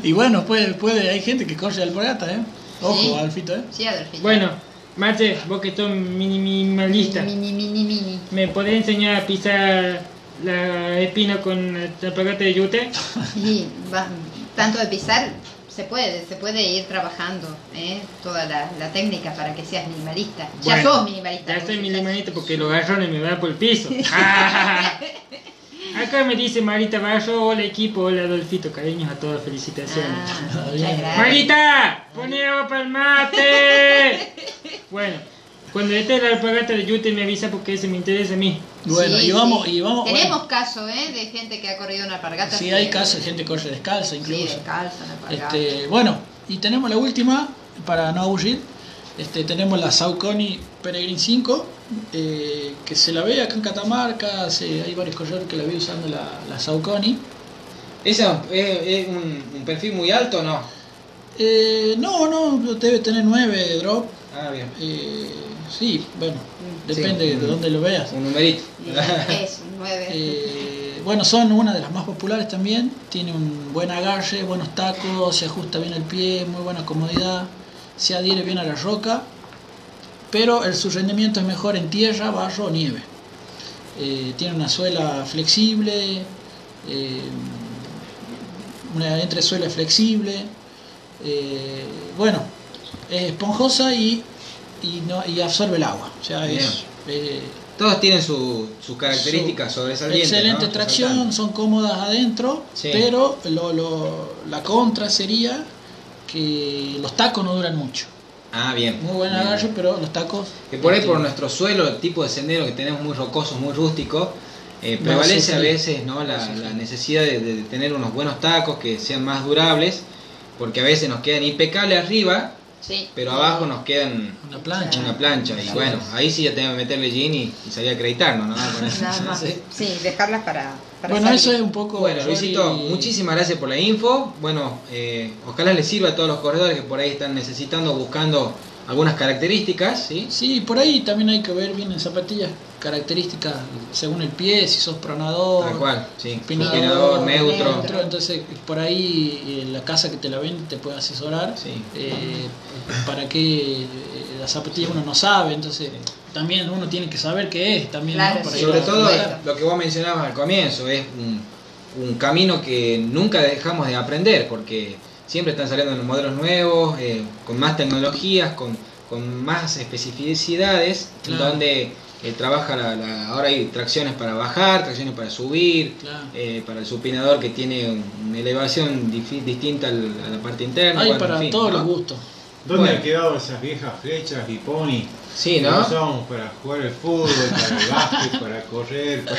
Y bueno, puede, puede, hay gente que corre alpargata, ¿eh? Ojo, Sí. Adolfito, ¿eh? Sí, Adolfito. Bueno, Marce, vos que sos minimalista, Mini, mini, mini. ¿me podés enseñar a pisar la espina con la alpargata de Yute? Y va- tanto de pisar, se puede, se puede ir trabajando ¿eh? toda la, la técnica para que seas minimalista. ya Bueno, sos minimalista. Ya soy minimalista porque los garrones me van por el piso. Acá Acá me dice Marita Barro, hola equipo, hola Adolfito, cariños a todos, felicitaciones. Ah. Marita, pone agua para el mate. bueno, cuando esté la alpargata de Yute me avisa porque ese me interesa a mí. Bueno, Sí, y vamos, sí. y vamos. Tenemos bueno, casos, ¿eh? De gente que ha corrido una alpargata. sí, hay casos de gente que corre descalza Sí, incluso. descalza, una alpargata. Este, bueno, y tenemos la última, para no aburrir, este, tenemos la Saucony Peregrine 5, eh, que se la ve acá en Catamarca, se- hay varios corredores que la vi usando la, la Saucony. ¿Esa es, es un, un perfil muy alto o no? Eh, no, no, debe tener 9 drop. Ah, bien. Eh, sí, bueno, Sí, depende un- de dónde lo veas. Un numerito. Es un 9. Eh, bueno, son una de las más populares también. Tiene un buen agarre, buenos tacos, se ajusta bien el pie, muy buena comodidad, se adhiere bien a la roca, pero el, su rendimiento es mejor en tierra, barro o nieve. Eh, tiene una suela flexible, eh, una entresuela flexible. eh, bueno, es esponjosa y, y, no, y absorbe el agua. O sea, es, eh, Todos tienen su- sus características sobresalientes. Excelente ¿no? tracción, son cómodas adentro, Sí. pero lo, lo- la contra sería que los tacos no duran mucho. Ah, bien. Muy buen agarre, pero los tacos... Que por ahí este, por nuestro suelo, el tipo de sendero que tenemos muy rocoso, muy rústico, eh, No, prevalece sí, a veces ¿no? la, Sí, sí. la necesidad de, de tener unos buenos tacos que sean más durables, porque a veces nos quedan impecables arriba, Sí. pero abajo nos quedan Una plancha. una plancha. Y bueno, ahí sí ya tengo que meterle jean y, y salir a acreditarnos, ¿no? Con eso. Nada más. Sí. Sí, dejarlas para. para Bueno, salir. eso es un poco... Bueno, Luisito, muchísimas gracias por la info. Bueno, eh, ojalá les sirva a todos los corredores que por ahí están necesitando, buscando algunas características, ¿sí? Sí, por ahí también hay que ver bien en zapatillas características según el pie, si sos pronador, Tal cual, sí. Empinador, Empinador, neutro. neutro. Entonces, por ahí eh, la casa que te la vende te puede asesorar. Sí. eh, para que eh, la zapatilla uno no sabe, entonces también uno tiene que saber qué es también. Claro, ¿no? Sobre a- todo lo que vos mencionabas al comienzo, es un, un camino que nunca dejamos de aprender, porque siempre están saliendo modelos nuevos, eh, con más tecnologías, con, con más especificidades, Claro. donde eh, trabaja la, la- ahora hay tracciones para bajar, tracciones para subir, Claro. eh, para el supinador que tiene una elevación distinta al- a la parte interna. Hay bueno, en para fin, todos ¿no? los gustos. ¿Dónde Bueno. han quedado esas viejas flechas y pony? Sí, Que ¿no? para jugar el fútbol, para el básquet, para correr, para,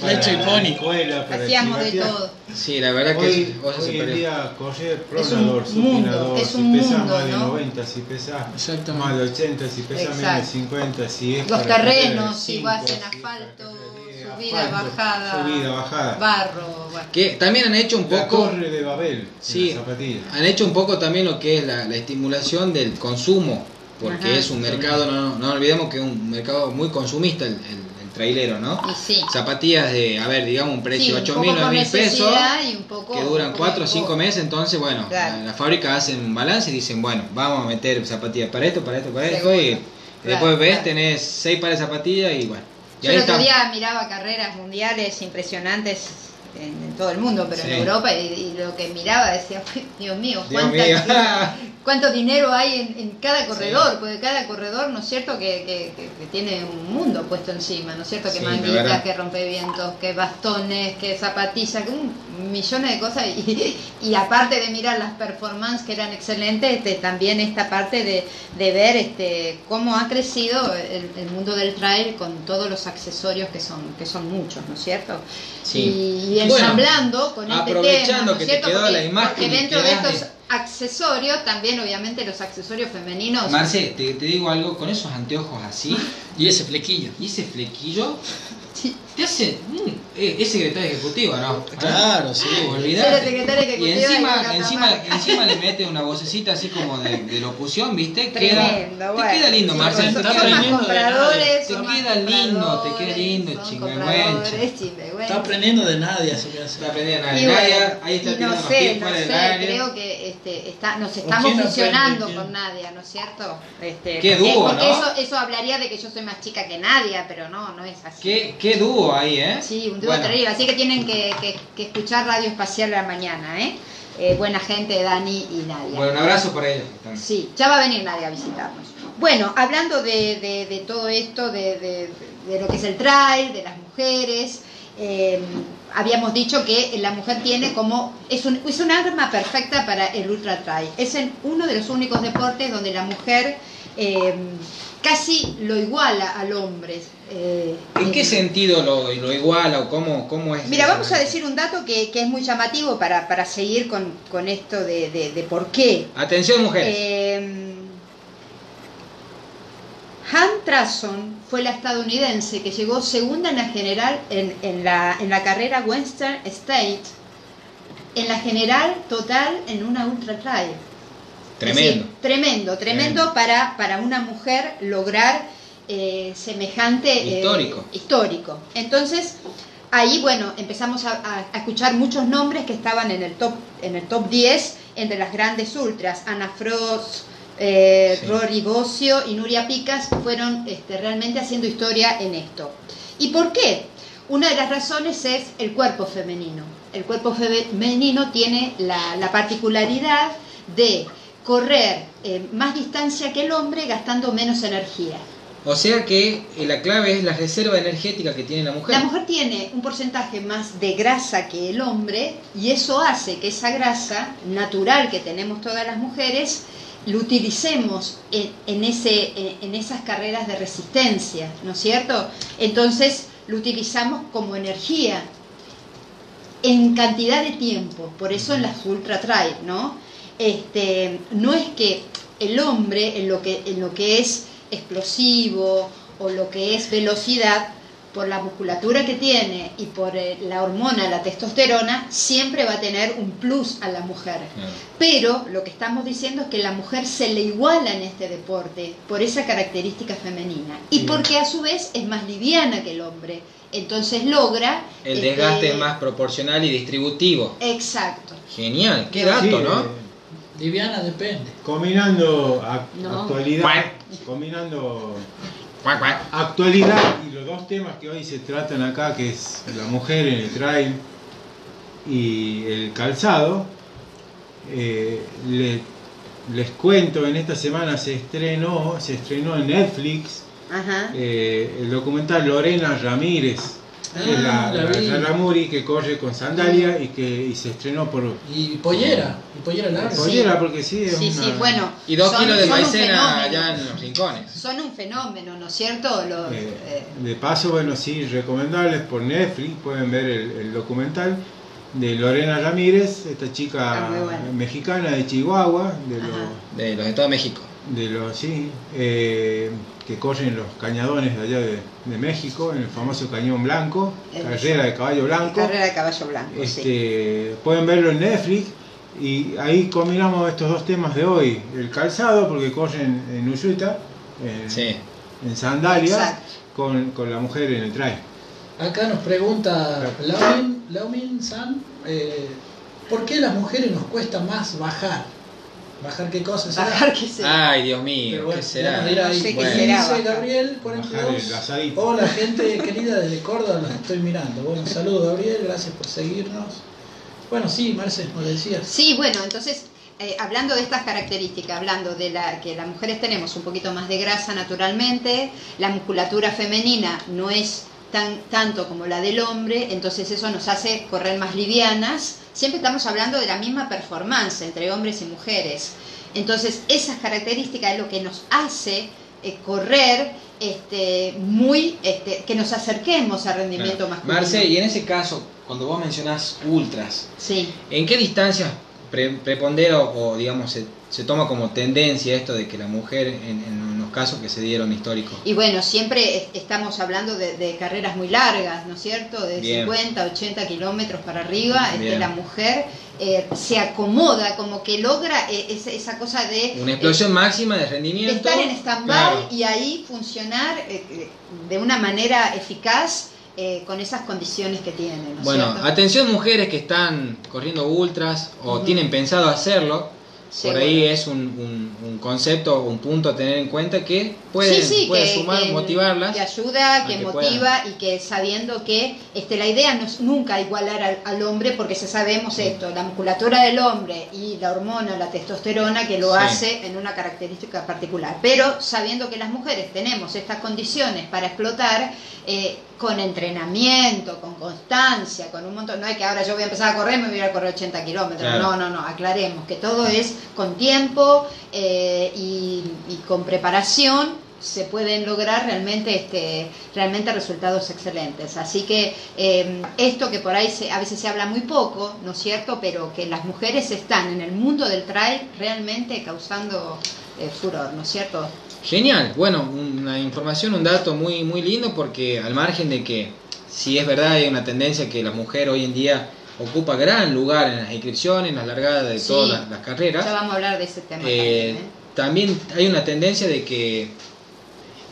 Flecha y la pony. Hacíamos de todo. Sí, la verdad que Hoy, vos hoy en día correr Es pronador, un mundo, supinador, es si un pesas mundo, más de ¿no? 90, si pesas Exactamente. más de 80, si pesas menos de Exacto. 50, si es Los terrenos, si vas en si es asfalto, de subida, bajada. Subida, bajada. Barro, bueno. Que también han hecho un La poco. torre de Babel, Sí. la. Han hecho un poco también lo que es la, la estimulación del consumo, porque Ajá. es un mercado, no, no olvidemos que es un mercado muy consumista el, el trailero, ¿no? Y sí. Zapatillas de, a ver, digamos un precio un 8 poco mil, 9 por mil pesos, necesidad y un poco- que duran un 4 o poco- 5 meses, entonces bueno, Claro. la, la fábrica hacen un balance y dicen, bueno, vamos a meter zapatillas para esto, para esto, para esto, y Claro, después ves, claro. tenés 6 pares de zapatillas y bueno. Y Yo el otro está. día miraba carreras mundiales impresionantes en, en todo el mundo, pero Sí. en Europa, y, y lo que miraba decía, Dios mío, Dios cuánta- mío. cuánto dinero hay en, en cada corredor, porque cada corredor, ¿no es cierto?, que, que- que- que tiene un mundo puesto encima, ¿no es cierto?, que Sí, manguitas, que rompevientos, que bastones, que zapatillas, que un millones de cosas, y, y aparte de mirar las performances que eran excelentes, este, también esta parte de, de ver este, cómo ha crecido el, el mundo del trail con todos los accesorios que son, que son muchos, ¿no es cierto? Sí. Y, y Bueno, ensamblando con este aprovechando tema, ¿no es cierto? quedó porque, la imagen porque que dentro de de- estos accesorios, también obviamente los accesorios femeninos. Marce, te, te digo algo, con esos anteojos así Y ese flequillo. y ese flequillo, Sí. Te hace. mm, es secretario ejecutivo, ¿no? Claro, sí. Olvidate. Ejecutivo Y de encima, encima, encima le mete una vocecita así como de, de locución, ¿viste? Queda, Tremendo, te bueno. queda lindo, Marcel. Te queda lindo. de compradores, Te queda lindo, te queda lindo, chingüengüencha. Está aprendiendo de nadie, así que. Está aprendiendo a Y Nadia, bueno, ahí está no sé, no sé, creo que este, está, nos estamos fusionando con Nadia, ¿no es cierto? Este, Qué porque- dúo, porque ¿no? eso, eso hablaría de que yo soy más chica que Nadia, pero no, no es así. ¿Qué, qué dúo ahí, ¿eh? Sí, un dúo Bueno, terrible, así que tienen que, que- que escuchar Radio Espacial a la mañana, ¿eh? Eh, buena gente, Dani y Nadia. Bueno, un abrazo para ellos. también. Sí, ya va a venir Nadia a visitarnos. Bueno, hablando de, de- de todo esto, de, lo que es el trail, de las mujeres, eh, habíamos dicho que la mujer tiene como, es un, es un arma perfecta para el ultra trail. Es en uno de los únicos deportes donde la mujer eh, casi lo iguala al hombre. eh, ¿En qué eh, sentido lo, lo iguala o cómo, cómo es? Mira, vamos a decir un dato que, que es muy llamativo para, para seguir con, con esto de, de- de por qué. Atención, mujeres. Eh, Han Trasson fue la estadounidense que llegó segunda en la general en, en la, en la carrera Western State, en la general total en una ultra trail. Tremendo. Tremendo, tremendo para, para una mujer lograr eh, semejante eh, Histórico. histórico. Entonces, ahí bueno, empezamos a, a- a escuchar muchos nombres que estaban en el top, en el top 10 entre las grandes ultras. Ana Frost, eh, Sí. Rory Bocio y Nuria Picas fueron este, realmente haciendo historia en esto. ¿Y por qué? Una de las razones es el cuerpo femenino. El cuerpo femenino tiene la, la particularidad de correr eh, más distancia que el hombre gastando menos energía. O sea que eh, la clave es la reserva energética que tiene la mujer. La mujer tiene un porcentaje más de grasa que el hombre y eso hace que esa grasa natural que tenemos todas las mujeres lo utilicemos en, en ese, en, en esas carreras de resistencia, ¿no es cierto? Entonces lo utilizamos como energía en cantidad de tiempo, por eso en las ultra trail, ¿no? Este, no es que el hombre en lo que, en lo que es explosivo o lo que es velocidad, por la musculatura que tiene y por eh, la hormona, la testosterona, siempre va a tener un plus a la mujer. Claro. Pero lo que estamos diciendo es que la mujer se le iguala en este deporte por esa característica femenina y porque a su vez es más liviana que el hombre. Entonces logra... El este, desgaste es más proporcional y distributivo. Exacto. Genial, qué dato, Sí, ¿no? Liviana depende. combinando No. actualidad, combinando actualidad y los dos temas que hoy se tratan acá, que es la mujer en el trail y el calzado, eh, le- les cuento, en esta semana se estrenó, se estrenó en Netflix Ajá. eh, el documental Lorena Ramírez, que es la, Ah, la la vi. Raramuri que corre con sandalia y que y se estrenó por Y pollera, y pollera larga. Sí. pollera porque sí, es Sí, una- sí, bueno. Y dos son- kilos de maicena allá en los rincones. Son un fenómeno, ¿no es cierto? Los, Eh, eh, de paso, bueno, sí, recomendables por Netflix, pueden ver el, el documental de Lorena Ramírez, esta chica bueno. mexicana de Chihuahua, de los, De los Estados de México. De los sí, eh, que corren los cañadones de allá de, de México, en el famoso Cañón Blanco, El- carrera de caballo blanco. carrera de caballo blanco, sí. Este, pueden verlo en Netflix y ahí combinamos estos dos temas de hoy, el calzado, porque corren en Uyuta, en, Sí. en sandalia, con, con la mujer en el trail. Acá nos pregunta Laumin, Laumin San, eh, ¿por qué a las mujeres nos cuesta más bajar? ¿Bajar qué cosa será? Bajar que sea. Ay, Dios mío, bueno, ¿qué será? No sé qué será. Dice. Gabriel Bajar 42. el asadito. Hola gente querida desde Córdoba, los estoy mirando. Bueno, saludos Gabriel, gracias por seguirnos. Bueno, sí, Marce, nos decías. Sí, bueno, entonces, eh, hablando de estas características, hablando de la que las mujeres tenemos un poquito más de grasa naturalmente, la musculatura femenina no es tan tanto como la del hombre, entonces eso nos hace correr más livianas. Siempre estamos hablando de la misma performance entre hombres y mujeres. Entonces, esas características es lo que nos hace eh, correr este, muy, este, que nos acerquemos al rendimiento Claro. masculino. Marce, y en ese caso, cuando vos mencionás ultras, Sí. ¿en qué distancias pre- prepondera o, digamos se, se toma como tendencia esto de que la mujer, en, en casos que se dieron históricos, Y bueno, siempre es- estamos hablando de, de carreras muy largas, ¿no es cierto? De Bien. 50, 80 kilómetros para arriba, este, la mujer eh, se acomoda, como que logra eh, esa, esa cosa de, una explosión eh, máxima de de rendimiento? estar en stand-by Claro. y ahí funcionar eh, de una manera eficaz eh, con esas condiciones que tiene, ¿no Bueno, cierto? atención mujeres que están corriendo ultras o tienen pensado hacerlo. Por ahí es un, un- un concepto, un punto a tener en cuenta que puede, sí, sí, puede que, sumar, que- motivarlas. que ayuda, que, que motiva y que sabiendo que este, la idea no es nunca igualar al, al hombre porque se sabemos esto, la musculatura del hombre y la hormona, la testosterona que lo hace en una característica particular. Pero sabiendo que las mujeres tenemos estas condiciones para explotar, eh, con entrenamiento, con constancia, con un montón. No hay que ahora yo voy a empezar a correr, me voy a correr 80 kilómetros. Claro. No, no, no. Aclaremos que todo es con tiempo eh, y, y con preparación se pueden lograr realmente este realmente resultados excelentes así que eh, esto que por ahí se- a veces se habla muy poco no es cierto pero que las mujeres están en el mundo del trail realmente causando eh, furor no es cierto Genial, bueno, una información, un dato muy, muy lindo porque al margen de que si es verdad hay una tendencia que la mujer hoy en día ocupa gran lugar en las inscripciones, en las largadas de Sí. todas las, las carreras, ya vamos a hablar de ese tema eh, también, ¿eh? también hay una tendencia de que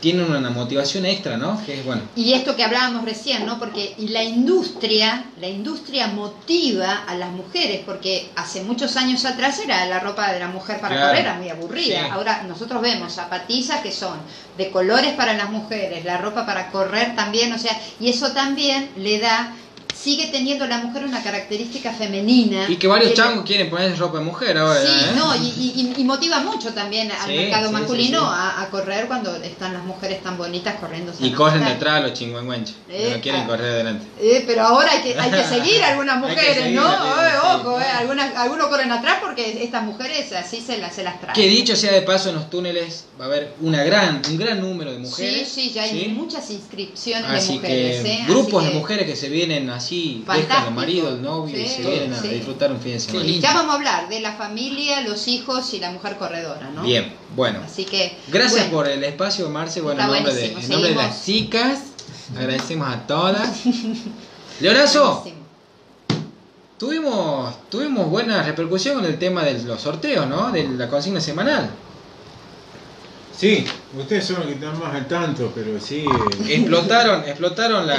tienen una motivación extra, ¿no? Que es bueno. Y esto que hablábamos recién, ¿no? Porque y la industria, la industria motiva a las mujeres, porque hace muchos años atrás era la ropa de la mujer para Claro. correr, era muy aburrida. Sí. Ahora nosotros vemos zapatillas que son de colores para las mujeres, la ropa para correr también, o sea, y eso también le da, sigue teniendo la mujer una característica femenina. Y que varios le- changos quieren ponerse ropa de mujer ahora, Sí, ¿eh? no, y, y- y motiva mucho también al Sí, mercado sí, masculino sí. A, a correr cuando están las mujeres tan bonitas corriendo. Y corren detrás los chingüengüenchos, Eh, no quieren ah. correr adelante. Eh, pero ahora hay que, hay que seguir a algunas mujeres, seguir, ¿no? Eh, ojo, eh, algunas, algunos corren atrás porque estas mujeres así se las, se las traen. Que dicho sea de paso, en los túneles va a haber una gran, un gran número de mujeres. Sí, sí, ya hay muchas inscripciones Así de mujeres. que ¿eh? grupos Así de mujeres que se vienen así, dejan Fantástico. el marido, el novio y Sí, se vienen a sí. disfrutar un fin de semana. Y ya vamos a hablar de la familia, los hijos y la mujer corredora, ¿no? Bien, bueno. Así que. Gracias bueno, por el espacio, Marce. Bueno, en nombre, de, buenísimo, en nombre de las chicas, agradecemos a todas. Leonazo, tuvimos, tuvimos buena repercusión con el tema de los sorteos, ¿no? De la consigna semanal. Sí, ustedes son los que están más al tanto, pero sí. eh, Explotaron, explotaron la-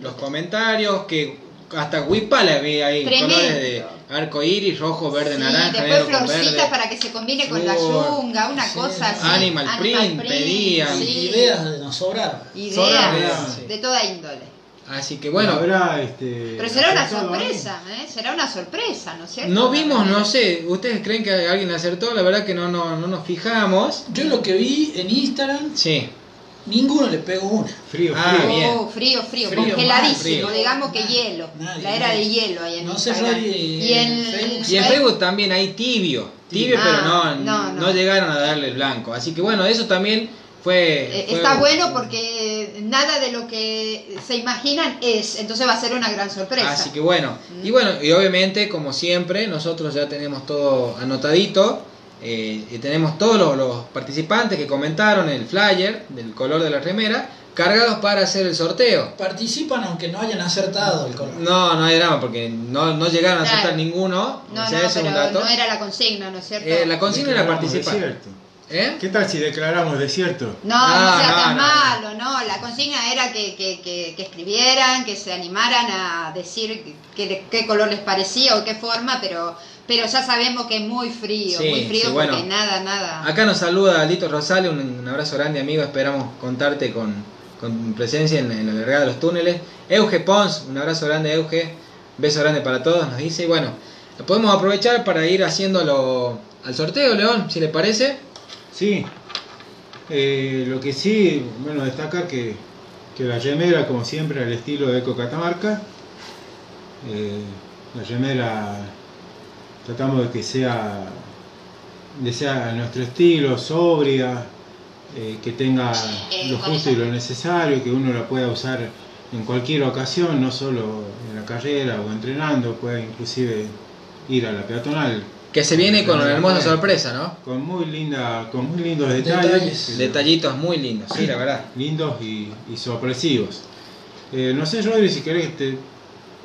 los comentarios que hasta le había ahí Tremendo. colores de arco iris, rojo, verde, Sí, naranja, después negro con florcitas verde. para que se combine con la yunga, una Sí. cosa así. Animal print, pedían. sí. Ideas nos sobraron. Ideas Sobraron, sí. de toda índole. Así que bueno, habrá, este, Pero será una sorpresa, ¿eh? Será una sorpresa, ¿no es cierto? no vimos, no sé, ¿ustedes creen que alguien acertó? La verdad que no, no, no nos fijamos. Yo lo que vi en Instagram, Sí, ninguno le pegó una. Frío, Ah, frío. bien. Oh, frío, frío, Frío, congeladísimo, frío. digamos que hielo. Nadie, la era de hielo ahí en No sé, Instagram. Roy, y en en Facebook. y en Facebook también hay tibio, tibio, Ah, pero no, no, no, no. llegaron a darle el blanco. Así que bueno, eso también fue... Eh, fue- Está bueno porque nada de lo que se imaginan es, entonces va a ser una gran sorpresa. Así que bueno, Mm. y bueno, y obviamente, como siempre, nosotros ya tenemos todo anotadito. eh, y tenemos todos los, los participantes que comentaron el flyer del color de la remera cargados para hacer el sorteo. Participan aunque no hayan acertado el color. No, no hay drama porque no, no llegaron a Claro. aceptar ninguno. No, o sea, no, ese es un pero dato. no era la consigna, ¿no es cierto? Eh, la consigna era participar. ¿Eh? ¿Qué tal si declaramos desierto? No, No, no sea tan no, malo, no. La consigna era que, que, que, que escribieran, que se animaran a decir qué, qué color les parecía o qué forma, pero pero ya sabemos que es muy frío, Sí, muy frío sí, porque nada, nada. Acá nos saluda Alito Rosales, un, un abrazo grande amigo, esperamos contarte con, con presencia en, en la largada de los túneles. Euge Pons, un abrazo grande Euge, beso grande para todos, nos dice, y bueno, podemos aprovechar para ir haciéndolo al sorteo, León, si le parece. Sí. Eh, lo que sí, bueno, destacar que, que la remera, como siempre, al estilo de Eco Catamarca. Eh, la remera tratamos de que sea de sea a nuestro estilo, sobria, eh, que tenga lo justo y lo necesario, que uno la pueda usar en cualquier ocasión, no solo en la carrera o entrenando, pueda inclusive ir a la peatonal Que se viene con una hermosa sorpresa, ¿no? con muy linda, con muy lindos detalles, Detalles. Detallitos muy lindos, sí, la verdad. lindos y, y sorpresivos. Eh, no sé, Rodri, si querés que te,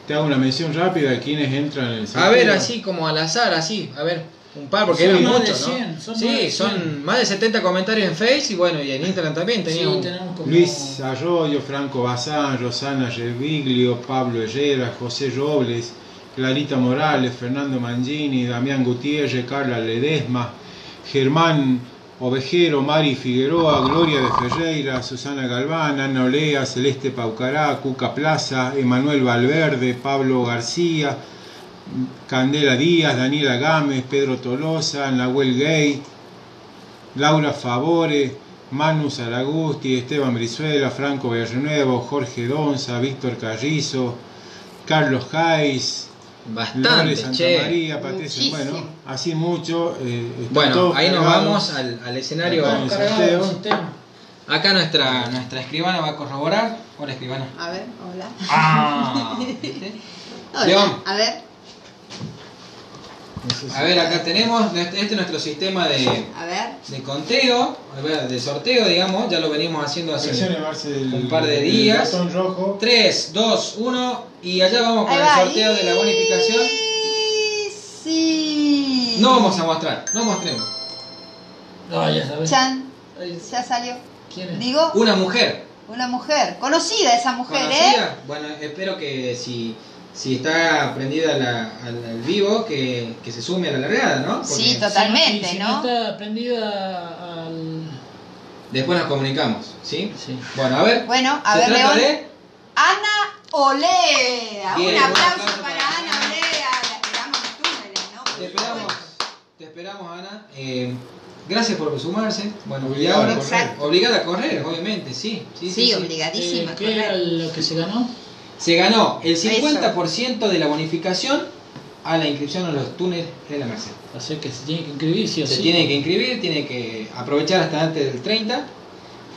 te haga una mención rápida de quienes entran en el A ver, sorteo. así como al azar, así, a ver, un par, porque eran muchos, ¿no? 100, son más sí, de son 100. más de 70 comentarios en Face y bueno, y en Instagram también Sí, teníamos. tenemos como... Luis Arroyo, Franco Bazán, Rosana Reviglio, Pablo Herrera, José Robles, Clarita Morales, Fernando Mangini, Damián Gutiérrez, Carla Ledesma, Germán Ovejero, Mari Figueroa, Gloria de Ferreira, Susana Galván, Ana Olea, Celeste Paucará, Cuca Plaza, Emanuel Valverde, Pablo García, Candela Díaz, Daniela Gámez, Pedro Tolosa, Nahuel Gay, Laura Favore, Manu Zaragusti, Esteban Brizuela, Franco Berrenuevo, Jorge Donza, Víctor Carrizo, Carlos Jais, Bastante, Santa che. María, Patricia, Muchísimo. bueno, así mucho. eh, Bueno, ahí nos vamos al, al escenario. Acá. Nuestra, nuestra escribana va a corroborar. Hola, escribana. A ver, hola. Ah. Hola. León. A ver, A ver, acá tenemos, este es nuestro sistema de, a ver. de conteo, de sorteo, digamos, ya lo venimos haciendo hace un par de días. botón rojo. 3, 2, 1 y allá vamos con el sorteo de la bonificación. Sí. No vamos a mostrar, no mostremos. No, ya sabes. Chan, ya salió. ¿Quién es? Digo, Una mujer. una mujer. Conocida esa mujer, ¿eh? Bueno, espero que si, si está prendida la- al, al vivo, que, que se sume a la largada, ¿no? Porque Sí, totalmente, Y si ¿no? está prendida al. Después nos comunicamos, ¿sí? Sí. Bueno, a ver. Bueno, a se ver, trata León. de... Ana Olea. Bien, un aplauso para para Ana. Olea. La esperamos en túneles, ¿no? Te esperamos, te esperamos Ana. Eh, gracias por sumarse. Bueno, Obligada a correr. Obligada a correr, obviamente, sí. Sí, Sí, sí, sí. obligadísima. Eh, ¿Qué era lo que se ganó? Se ganó el 50% de la bonificación a la inscripción a los túneles de la Merced. Sea que se tiene que inscribir, sí o Se sí. tiene que inscribir, tiene que aprovechar hasta antes del 30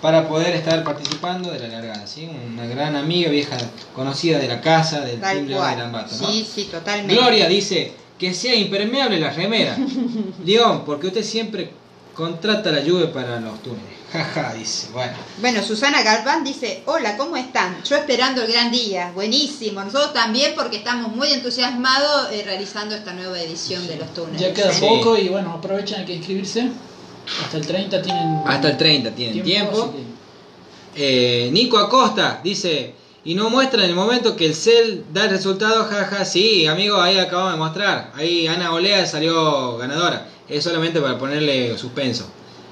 para poder estar participando de la largada. ¿sí? Una gran amiga, vieja conocida de la casa, del Tal de. Lambato. ¿no? Sí, sí, totalmente. Gloria dice que sea impermeable la remera. León, porque usted siempre contrata la lluvia para los túneles. Jaja, dice. Bueno, Bueno, Susana Galván dice, hola, ¿cómo están? Yo esperando el gran día, buenísimo. Nosotros también porque estamos muy entusiasmados eh, realizando esta nueva edición de los túneles. Ya queda ¿eh? Sí. poco y bueno, aprovechen hay que inscribirse. Hasta el 30 tienen. hasta el 30 tienen tiempo. Eh, Nico Acosta dice, y no muestra en el momento que el cel da el resultado, jaja, sí, amigo, ahí acabamos de mostrar. Ahí Ana Olea salió ganadora. Es solamente para ponerle suspenso.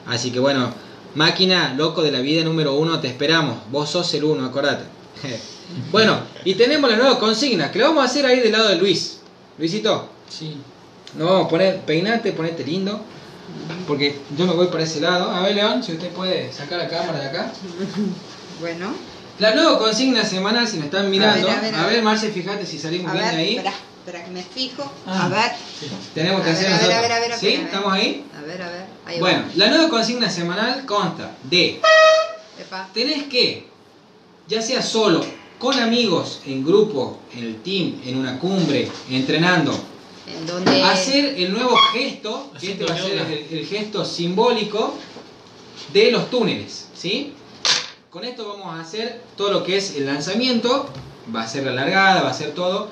Así que bueno, máquina, loco de la vida número uno, te esperamos. Vos sos el uno, acordate. bueno, y tenemos la nueva consigna, que la vamos a hacer ahí del lado de Luis. Luisito, Sí. nos vamos a poner, peinate, ponete lindo. Porque yo me voy para ese lado. A ver, León, si usted puede sacar la cámara de acá. Bueno, La nueva consigna semanal, si me están mirando. A A ver, a ver, a ver. Marce, fíjate si salimos a bien ver, de ahí. espera, espera que me fijo. Ah. A ver, Tenemos que A hacer ver, a ver, nosotros. a ver, a ver, ¿Sí? ¿Estamos ahí? a ver, a ver. Ahí Bueno, va. la nueva consigna semanal consta de Epa. tenés que, ya sea solo, con amigos, en grupo, en el team, en una cumbre, entrenando, En donde... hacer el nuevo gesto, que este va a ser el, el gesto simbólico de los túneles, ¿sí? Con esto vamos a hacer todo lo que es el lanzamiento, va a ser la largada, va a ser todo,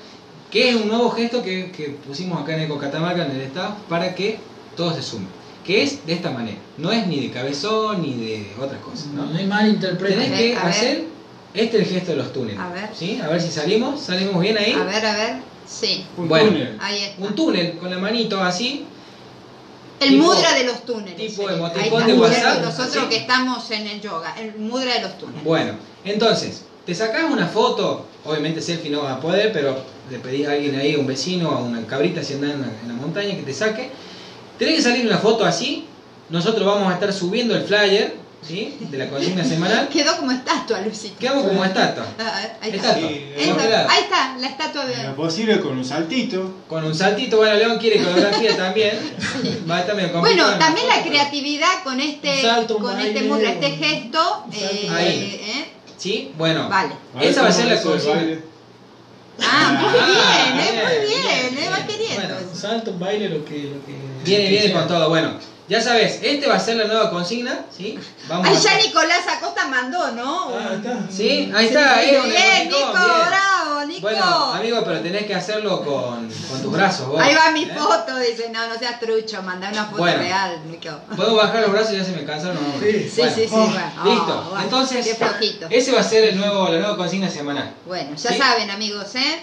que es un nuevo gesto que, que pusimos acá en Eco Catamarca, en el staff, para que todos se sumen. Que es de esta manera, no es ni de cabezón ni de otras cosas, ¿no? No hay mal interpretación. Tenés que ver. hacer, este el gesto de los túneles, A ver. ¿sí? A ver si salimos, salimos bien ahí. A ver, a ver. Sí, Un Bueno. túnel. ahí está. Un túnel con la manito así, El tipo- mudra de los túneles. tipo Ahí emoticón de WhatsApp, Nosotros que estamos en el yoga, el mudra de los túneles. Bueno, entonces, te sacás una foto, obviamente selfie no vas a poder, pero le pedís a alguien ahí, a un vecino, a una cabrita si anda en la, en la montaña, que te saque. Tenés que salir una foto así, nosotros vamos a estar subiendo el flyer, ¿sí? De la consigna semanal. Quedó como estatua, Luisito. Quedamos como estatua. Ah, ahí está. Estatua. Sí, Ahí ¿Por qué está, ahí la estatua En lo de... posible con un saltito. Con un saltito, bueno, León quiere coreografía también. Va a estar medio complicado Bueno, también la creatividad con este, Un salto, un con baile, este mudra, este gesto. salto. eh, Ahí. eh, Sí, bueno. Vale. Esa va a ser la consigna. Ah, muy Ah, bien, eh, muy bien, bien, bien, eh, va bien. Salto, un baile, lo que. Lo que Viene, lo que viene sea. con todo. Bueno, ya sabes, este va a ser la nueva consigna, ¿sí? Vamos Ahí a- ya Nicolás Acosta mandó, ¿no? Ah, ahí está. Sí, ahí está, ahí un Bien, Nico, bien. bravo, Nico. Bueno, amigo, pero tenés que hacerlo con, con tus brazos, vos. Ahí va mi ¿eh? foto, dice, no, no seas trucho, manda una foto Bueno. real, Nico. Puedo bajar los brazos y ya se me cansaron. ¿no? Sí. Sí, Bueno, sí, sí, Oh, bueno. Listo. Oh, bueno, Entonces, Qué flojito. ese va a ser el nuevo, la nueva consigna semanal. Bueno, ya ¿Sí? saben, amigos, ¿eh?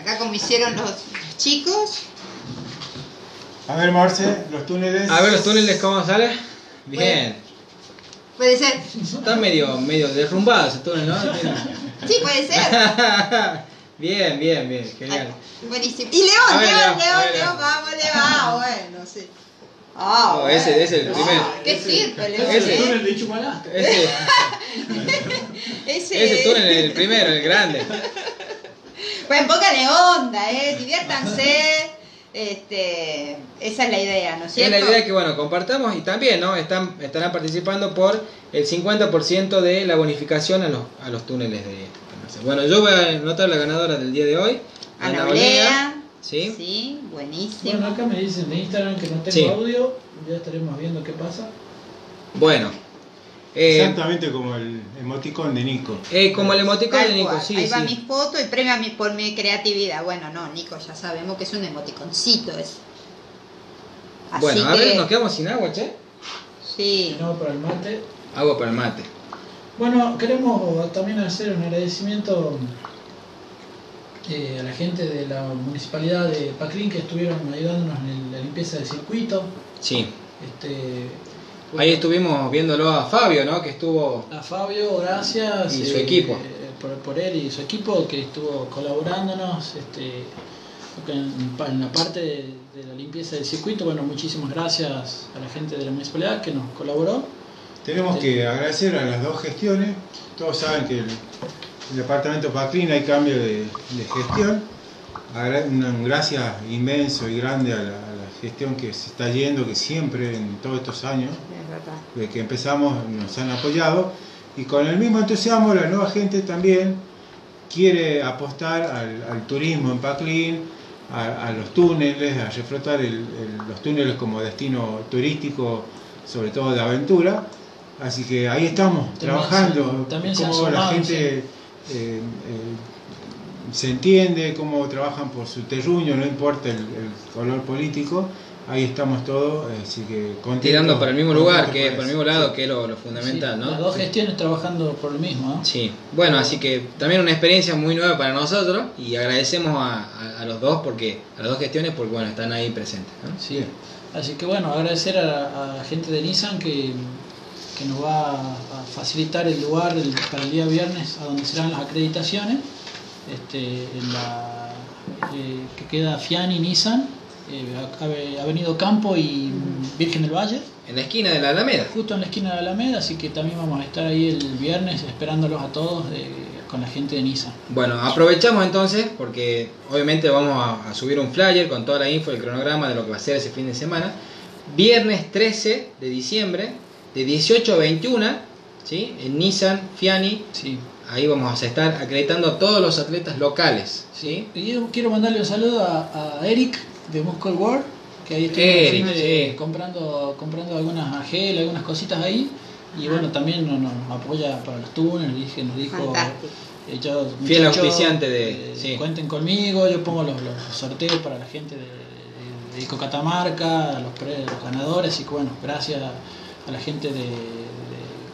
Acá como hicieron los chicos. A ver, Marce, los túneles. A ver los túneles cómo sale. Bien. Puede ser. Está medio, medio derrumbado ese túnel, ¿no? Sí, puede ser. bien, bien, bien, genial. Buenísimo. Y León, ver, León, León, León, León, León. vamos, le va. Bueno, sí. Ah, No, ese- ese es el primero. Ah, qué circo el Ese es ese, el túnel de Chumalá. Ese, Ese, ese túnel es el primero, el grande. Bueno, póngale onda, eh, diviértanse. Este, esa es la idea, ¿no es Es cierto? la idea que bueno, compartamos y también, ¿no? Están, estarán participando por el 50% de la bonificación a los, a los túneles de. Bueno, yo voy a anotar la ganadora del día de hoy. Ana Olea, Olea. ¿Sí? Sí, buenísimo. Bueno, acá me dicen de Instagram que no tengo Sí. audio. Ya estaremos viendo qué pasa. Bueno. Eh, Exactamente como el emoticón de Nico. eh, como el emoticón Tal de Nico, cual. sí, Ahí va mi sí. foto y premio a mi, por mi creatividad. Bueno, no, Nico, ya sabemos que es un emoticoncito. Es. Así Bueno, a que, ver, nos quedamos sin agua, che. Sí. No para el mate. Agua para el mate. Bueno, queremos también hacer un agradecimiento eh, a la gente de la municipalidad de Paclín que estuvieron ayudándonos en la limpieza del circuito. Sí. Este, Ahí estuvimos viéndolo a Fabio, ¿no? Que estuvo. A Fabio, gracias. Y su equipo. por, por él y su equipo que estuvo colaborándonos este, en, en la parte de, de la limpieza del circuito. Bueno, muchísimas gracias a la gente de la municipalidad que nos colaboró. Tenemos que agradecer a las dos gestiones. Todos saben que el, el departamento Paclín hay cambio de, de gestión. Un gracias inmenso y grande a la gestión que se está yendo, que siempre en todos estos años Es desde que empezamos nos han apoyado y con el mismo entusiasmo la nueva gente también quiere apostar al, al turismo en Paclín, a, a los túneles, a reflotar el- el- los túneles como destino turístico, sobre todo de aventura. Así que ahí estamos, También trabajando, se- también se han cómo la gente eh, eh, se entiende, cómo trabajan por su terruño, no importa el, el color político. Ahí estamos todos, así que contentos- Tirando para el mismo lugar, que por el mismo lado, Sí. que es lo, lo fundamental, Sí, ¿no? Las dos gestiones trabajando por lo mismo. ¿no? Sí, bueno, así que también una experiencia muy nueva para nosotros y agradecemos a, a- a los dos porque a las dos gestiones porque bueno están ahí presentes. ¿no? Sí. Así que bueno, agradecer a, a la gente de Nissan que, que nos va a facilitar el lugar el- para el día viernes a donde serán las acreditaciones. Este, en la, eh, que queda Fiani Nissan, eh, Ave- Avenido Campo y Virgen del Valle, En la esquina de la Alameda. justo en la esquina de la Alameda, así que también vamos a estar ahí el viernes esperándolos a todos eh, con la gente de Nissan. Bueno, aprovechamos entonces porque obviamente vamos a, a subir un flyer con toda la info, el cronograma de lo que va a ser ese fin de semana. Viernes 13 de diciembre, de 18 a 21, ¿sí? en Nissan Fiani. Sí. Ahí vamos a estar acreditando a todos los atletas locales. ¿sí? Y yo quiero mandarle un saludo a, a Eric de Muscle World, que ahí estoy Eric, eh, sí. comprando, comprando algunas gel, algunas cositas ahí. Y bueno, también nos, nos apoya para los túneles, dije, nos dijo, eh, yo, Fiel auspiciante de- eh, sí. Cuenten conmigo, yo pongo los, los sorteos para la gente de, de, de Cocatamarca, a los, pre- los ganadores, así que bueno, gracias a la gente de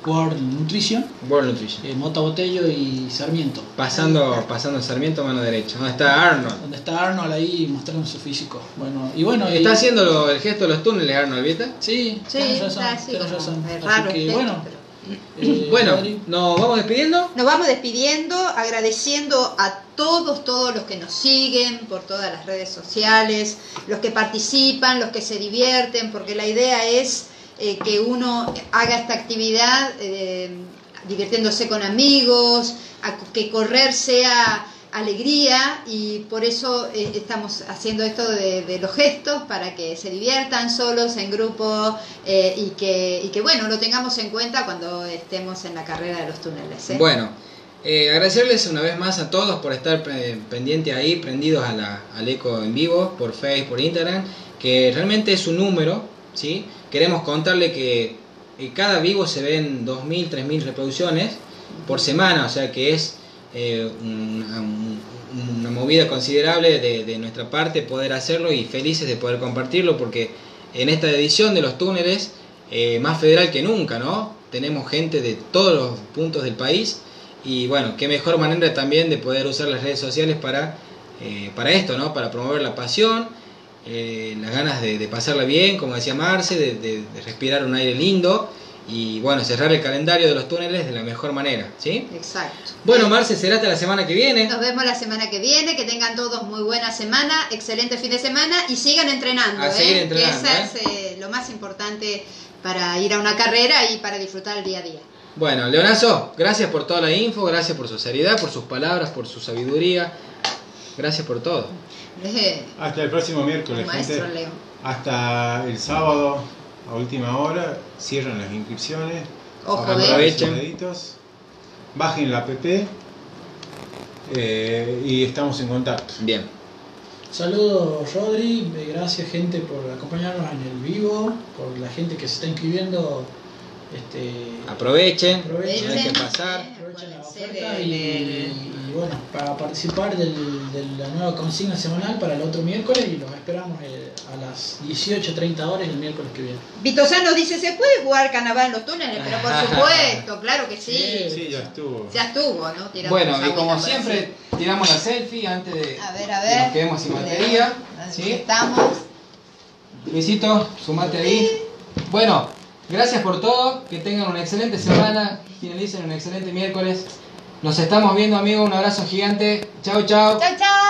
World Nutrition, World Nutrition. eh, Mota Botello y Sarmiento. Pasando, pasando Sarmiento mano derecha. ¿Dónde está Arnold? Donde está Arnold ahí mostrando su físico. Bueno, y bueno. y- Está haciendo lo- el gesto de los túneles Arnold, ¿viste? Sí, Sí, razón, así es Así raro que bueno, pero- eh, Bueno, nos vamos despidiendo. Nos vamos despidiendo, agradeciendo a todos, todos los que nos siguen por todas las redes sociales, los que participan, los que se divierten, porque la idea es eh, que uno haga esta actividad eh, divirtiéndose con amigos, a- que correr sea alegría y por eso eh, estamos haciendo esto de, los gestos para que se diviertan solos en grupo y, que, y que bueno lo tengamos en cuenta cuando estemos en la carrera de los túneles. Bueno, agradecerles una vez más a todos por estar pendientes ahí, prendidos a la, al eco en vivo, por Facebook, por Instagram, que realmente es un número, ¿sí? Queremos contarle que cada vivo se ven 2.000, 3.000 reproducciones por semana, o sea que es eh, una, un- una movida considerable de, de nuestra parte poder hacerlo y felices de poder compartirlo porque en esta edición de los túneles, eh, más federal que nunca, ¿no? Tenemos gente de todos los puntos del país y bueno, qué mejor manera también de poder usar las redes sociales para, eh, para esto, ¿no? Para promover la pasión, eh, las ganas de, de pasarla bien, como decía Marce, de, de- de respirar un aire lindo y bueno, cerrar el calendario de los túneles de la mejor manera, ¿sí? Exacto. Bueno, Marce, será hasta la semana que viene. Nos vemos la semana que viene, que tengan todos muy buena semana, excelente fin de semana y sigan entrenando, A ¿eh? entrenando, ¿eh? es eh, lo más importante para ir a una carrera y para disfrutar el día a día. Bueno, Leonazo, gracias por toda la info, gracias por su seriedad, por sus palabras, por su sabiduría. Gracias por todo. Hasta el próximo miércoles, maestro gente. Leo. Hasta el sábado, a última hora, cierran las inscripciones. Ojo, ¿eh? Aprovechen. Bajen la app eh, y estamos en contacto. Bien. Saludos Rodri, eh, gracias gente por acompañarnos en el vivo, por la gente que se está inscribiendo. Este, Aprovechen, Aprovechen. no hay que pasar. Aprovechen la oferta y, bueno, para participar del- de la nueva consigna semanal para el otro miércoles y los esperamos eh, a las 18.30 horas el miércoles que viene. Vitosano dice, ¿se puede jugar carnaval en los túneles? Pero por supuesto, claro que sí. Sí. Sí, ya estuvo. Ya estuvo, ¿no? Tiramos Bueno, y como siempre, tiramos la selfie antes de A ver, a que nos quedemos sin batería. Así ¿sí? estamos. Luisito, sumate ahí. Bueno, gracias por todo. Que tengan una excelente semana. Finalicen un excelente miércoles. Nos estamos viendo, amigos. Un abrazo gigante. Chao, chao. Chao, chao.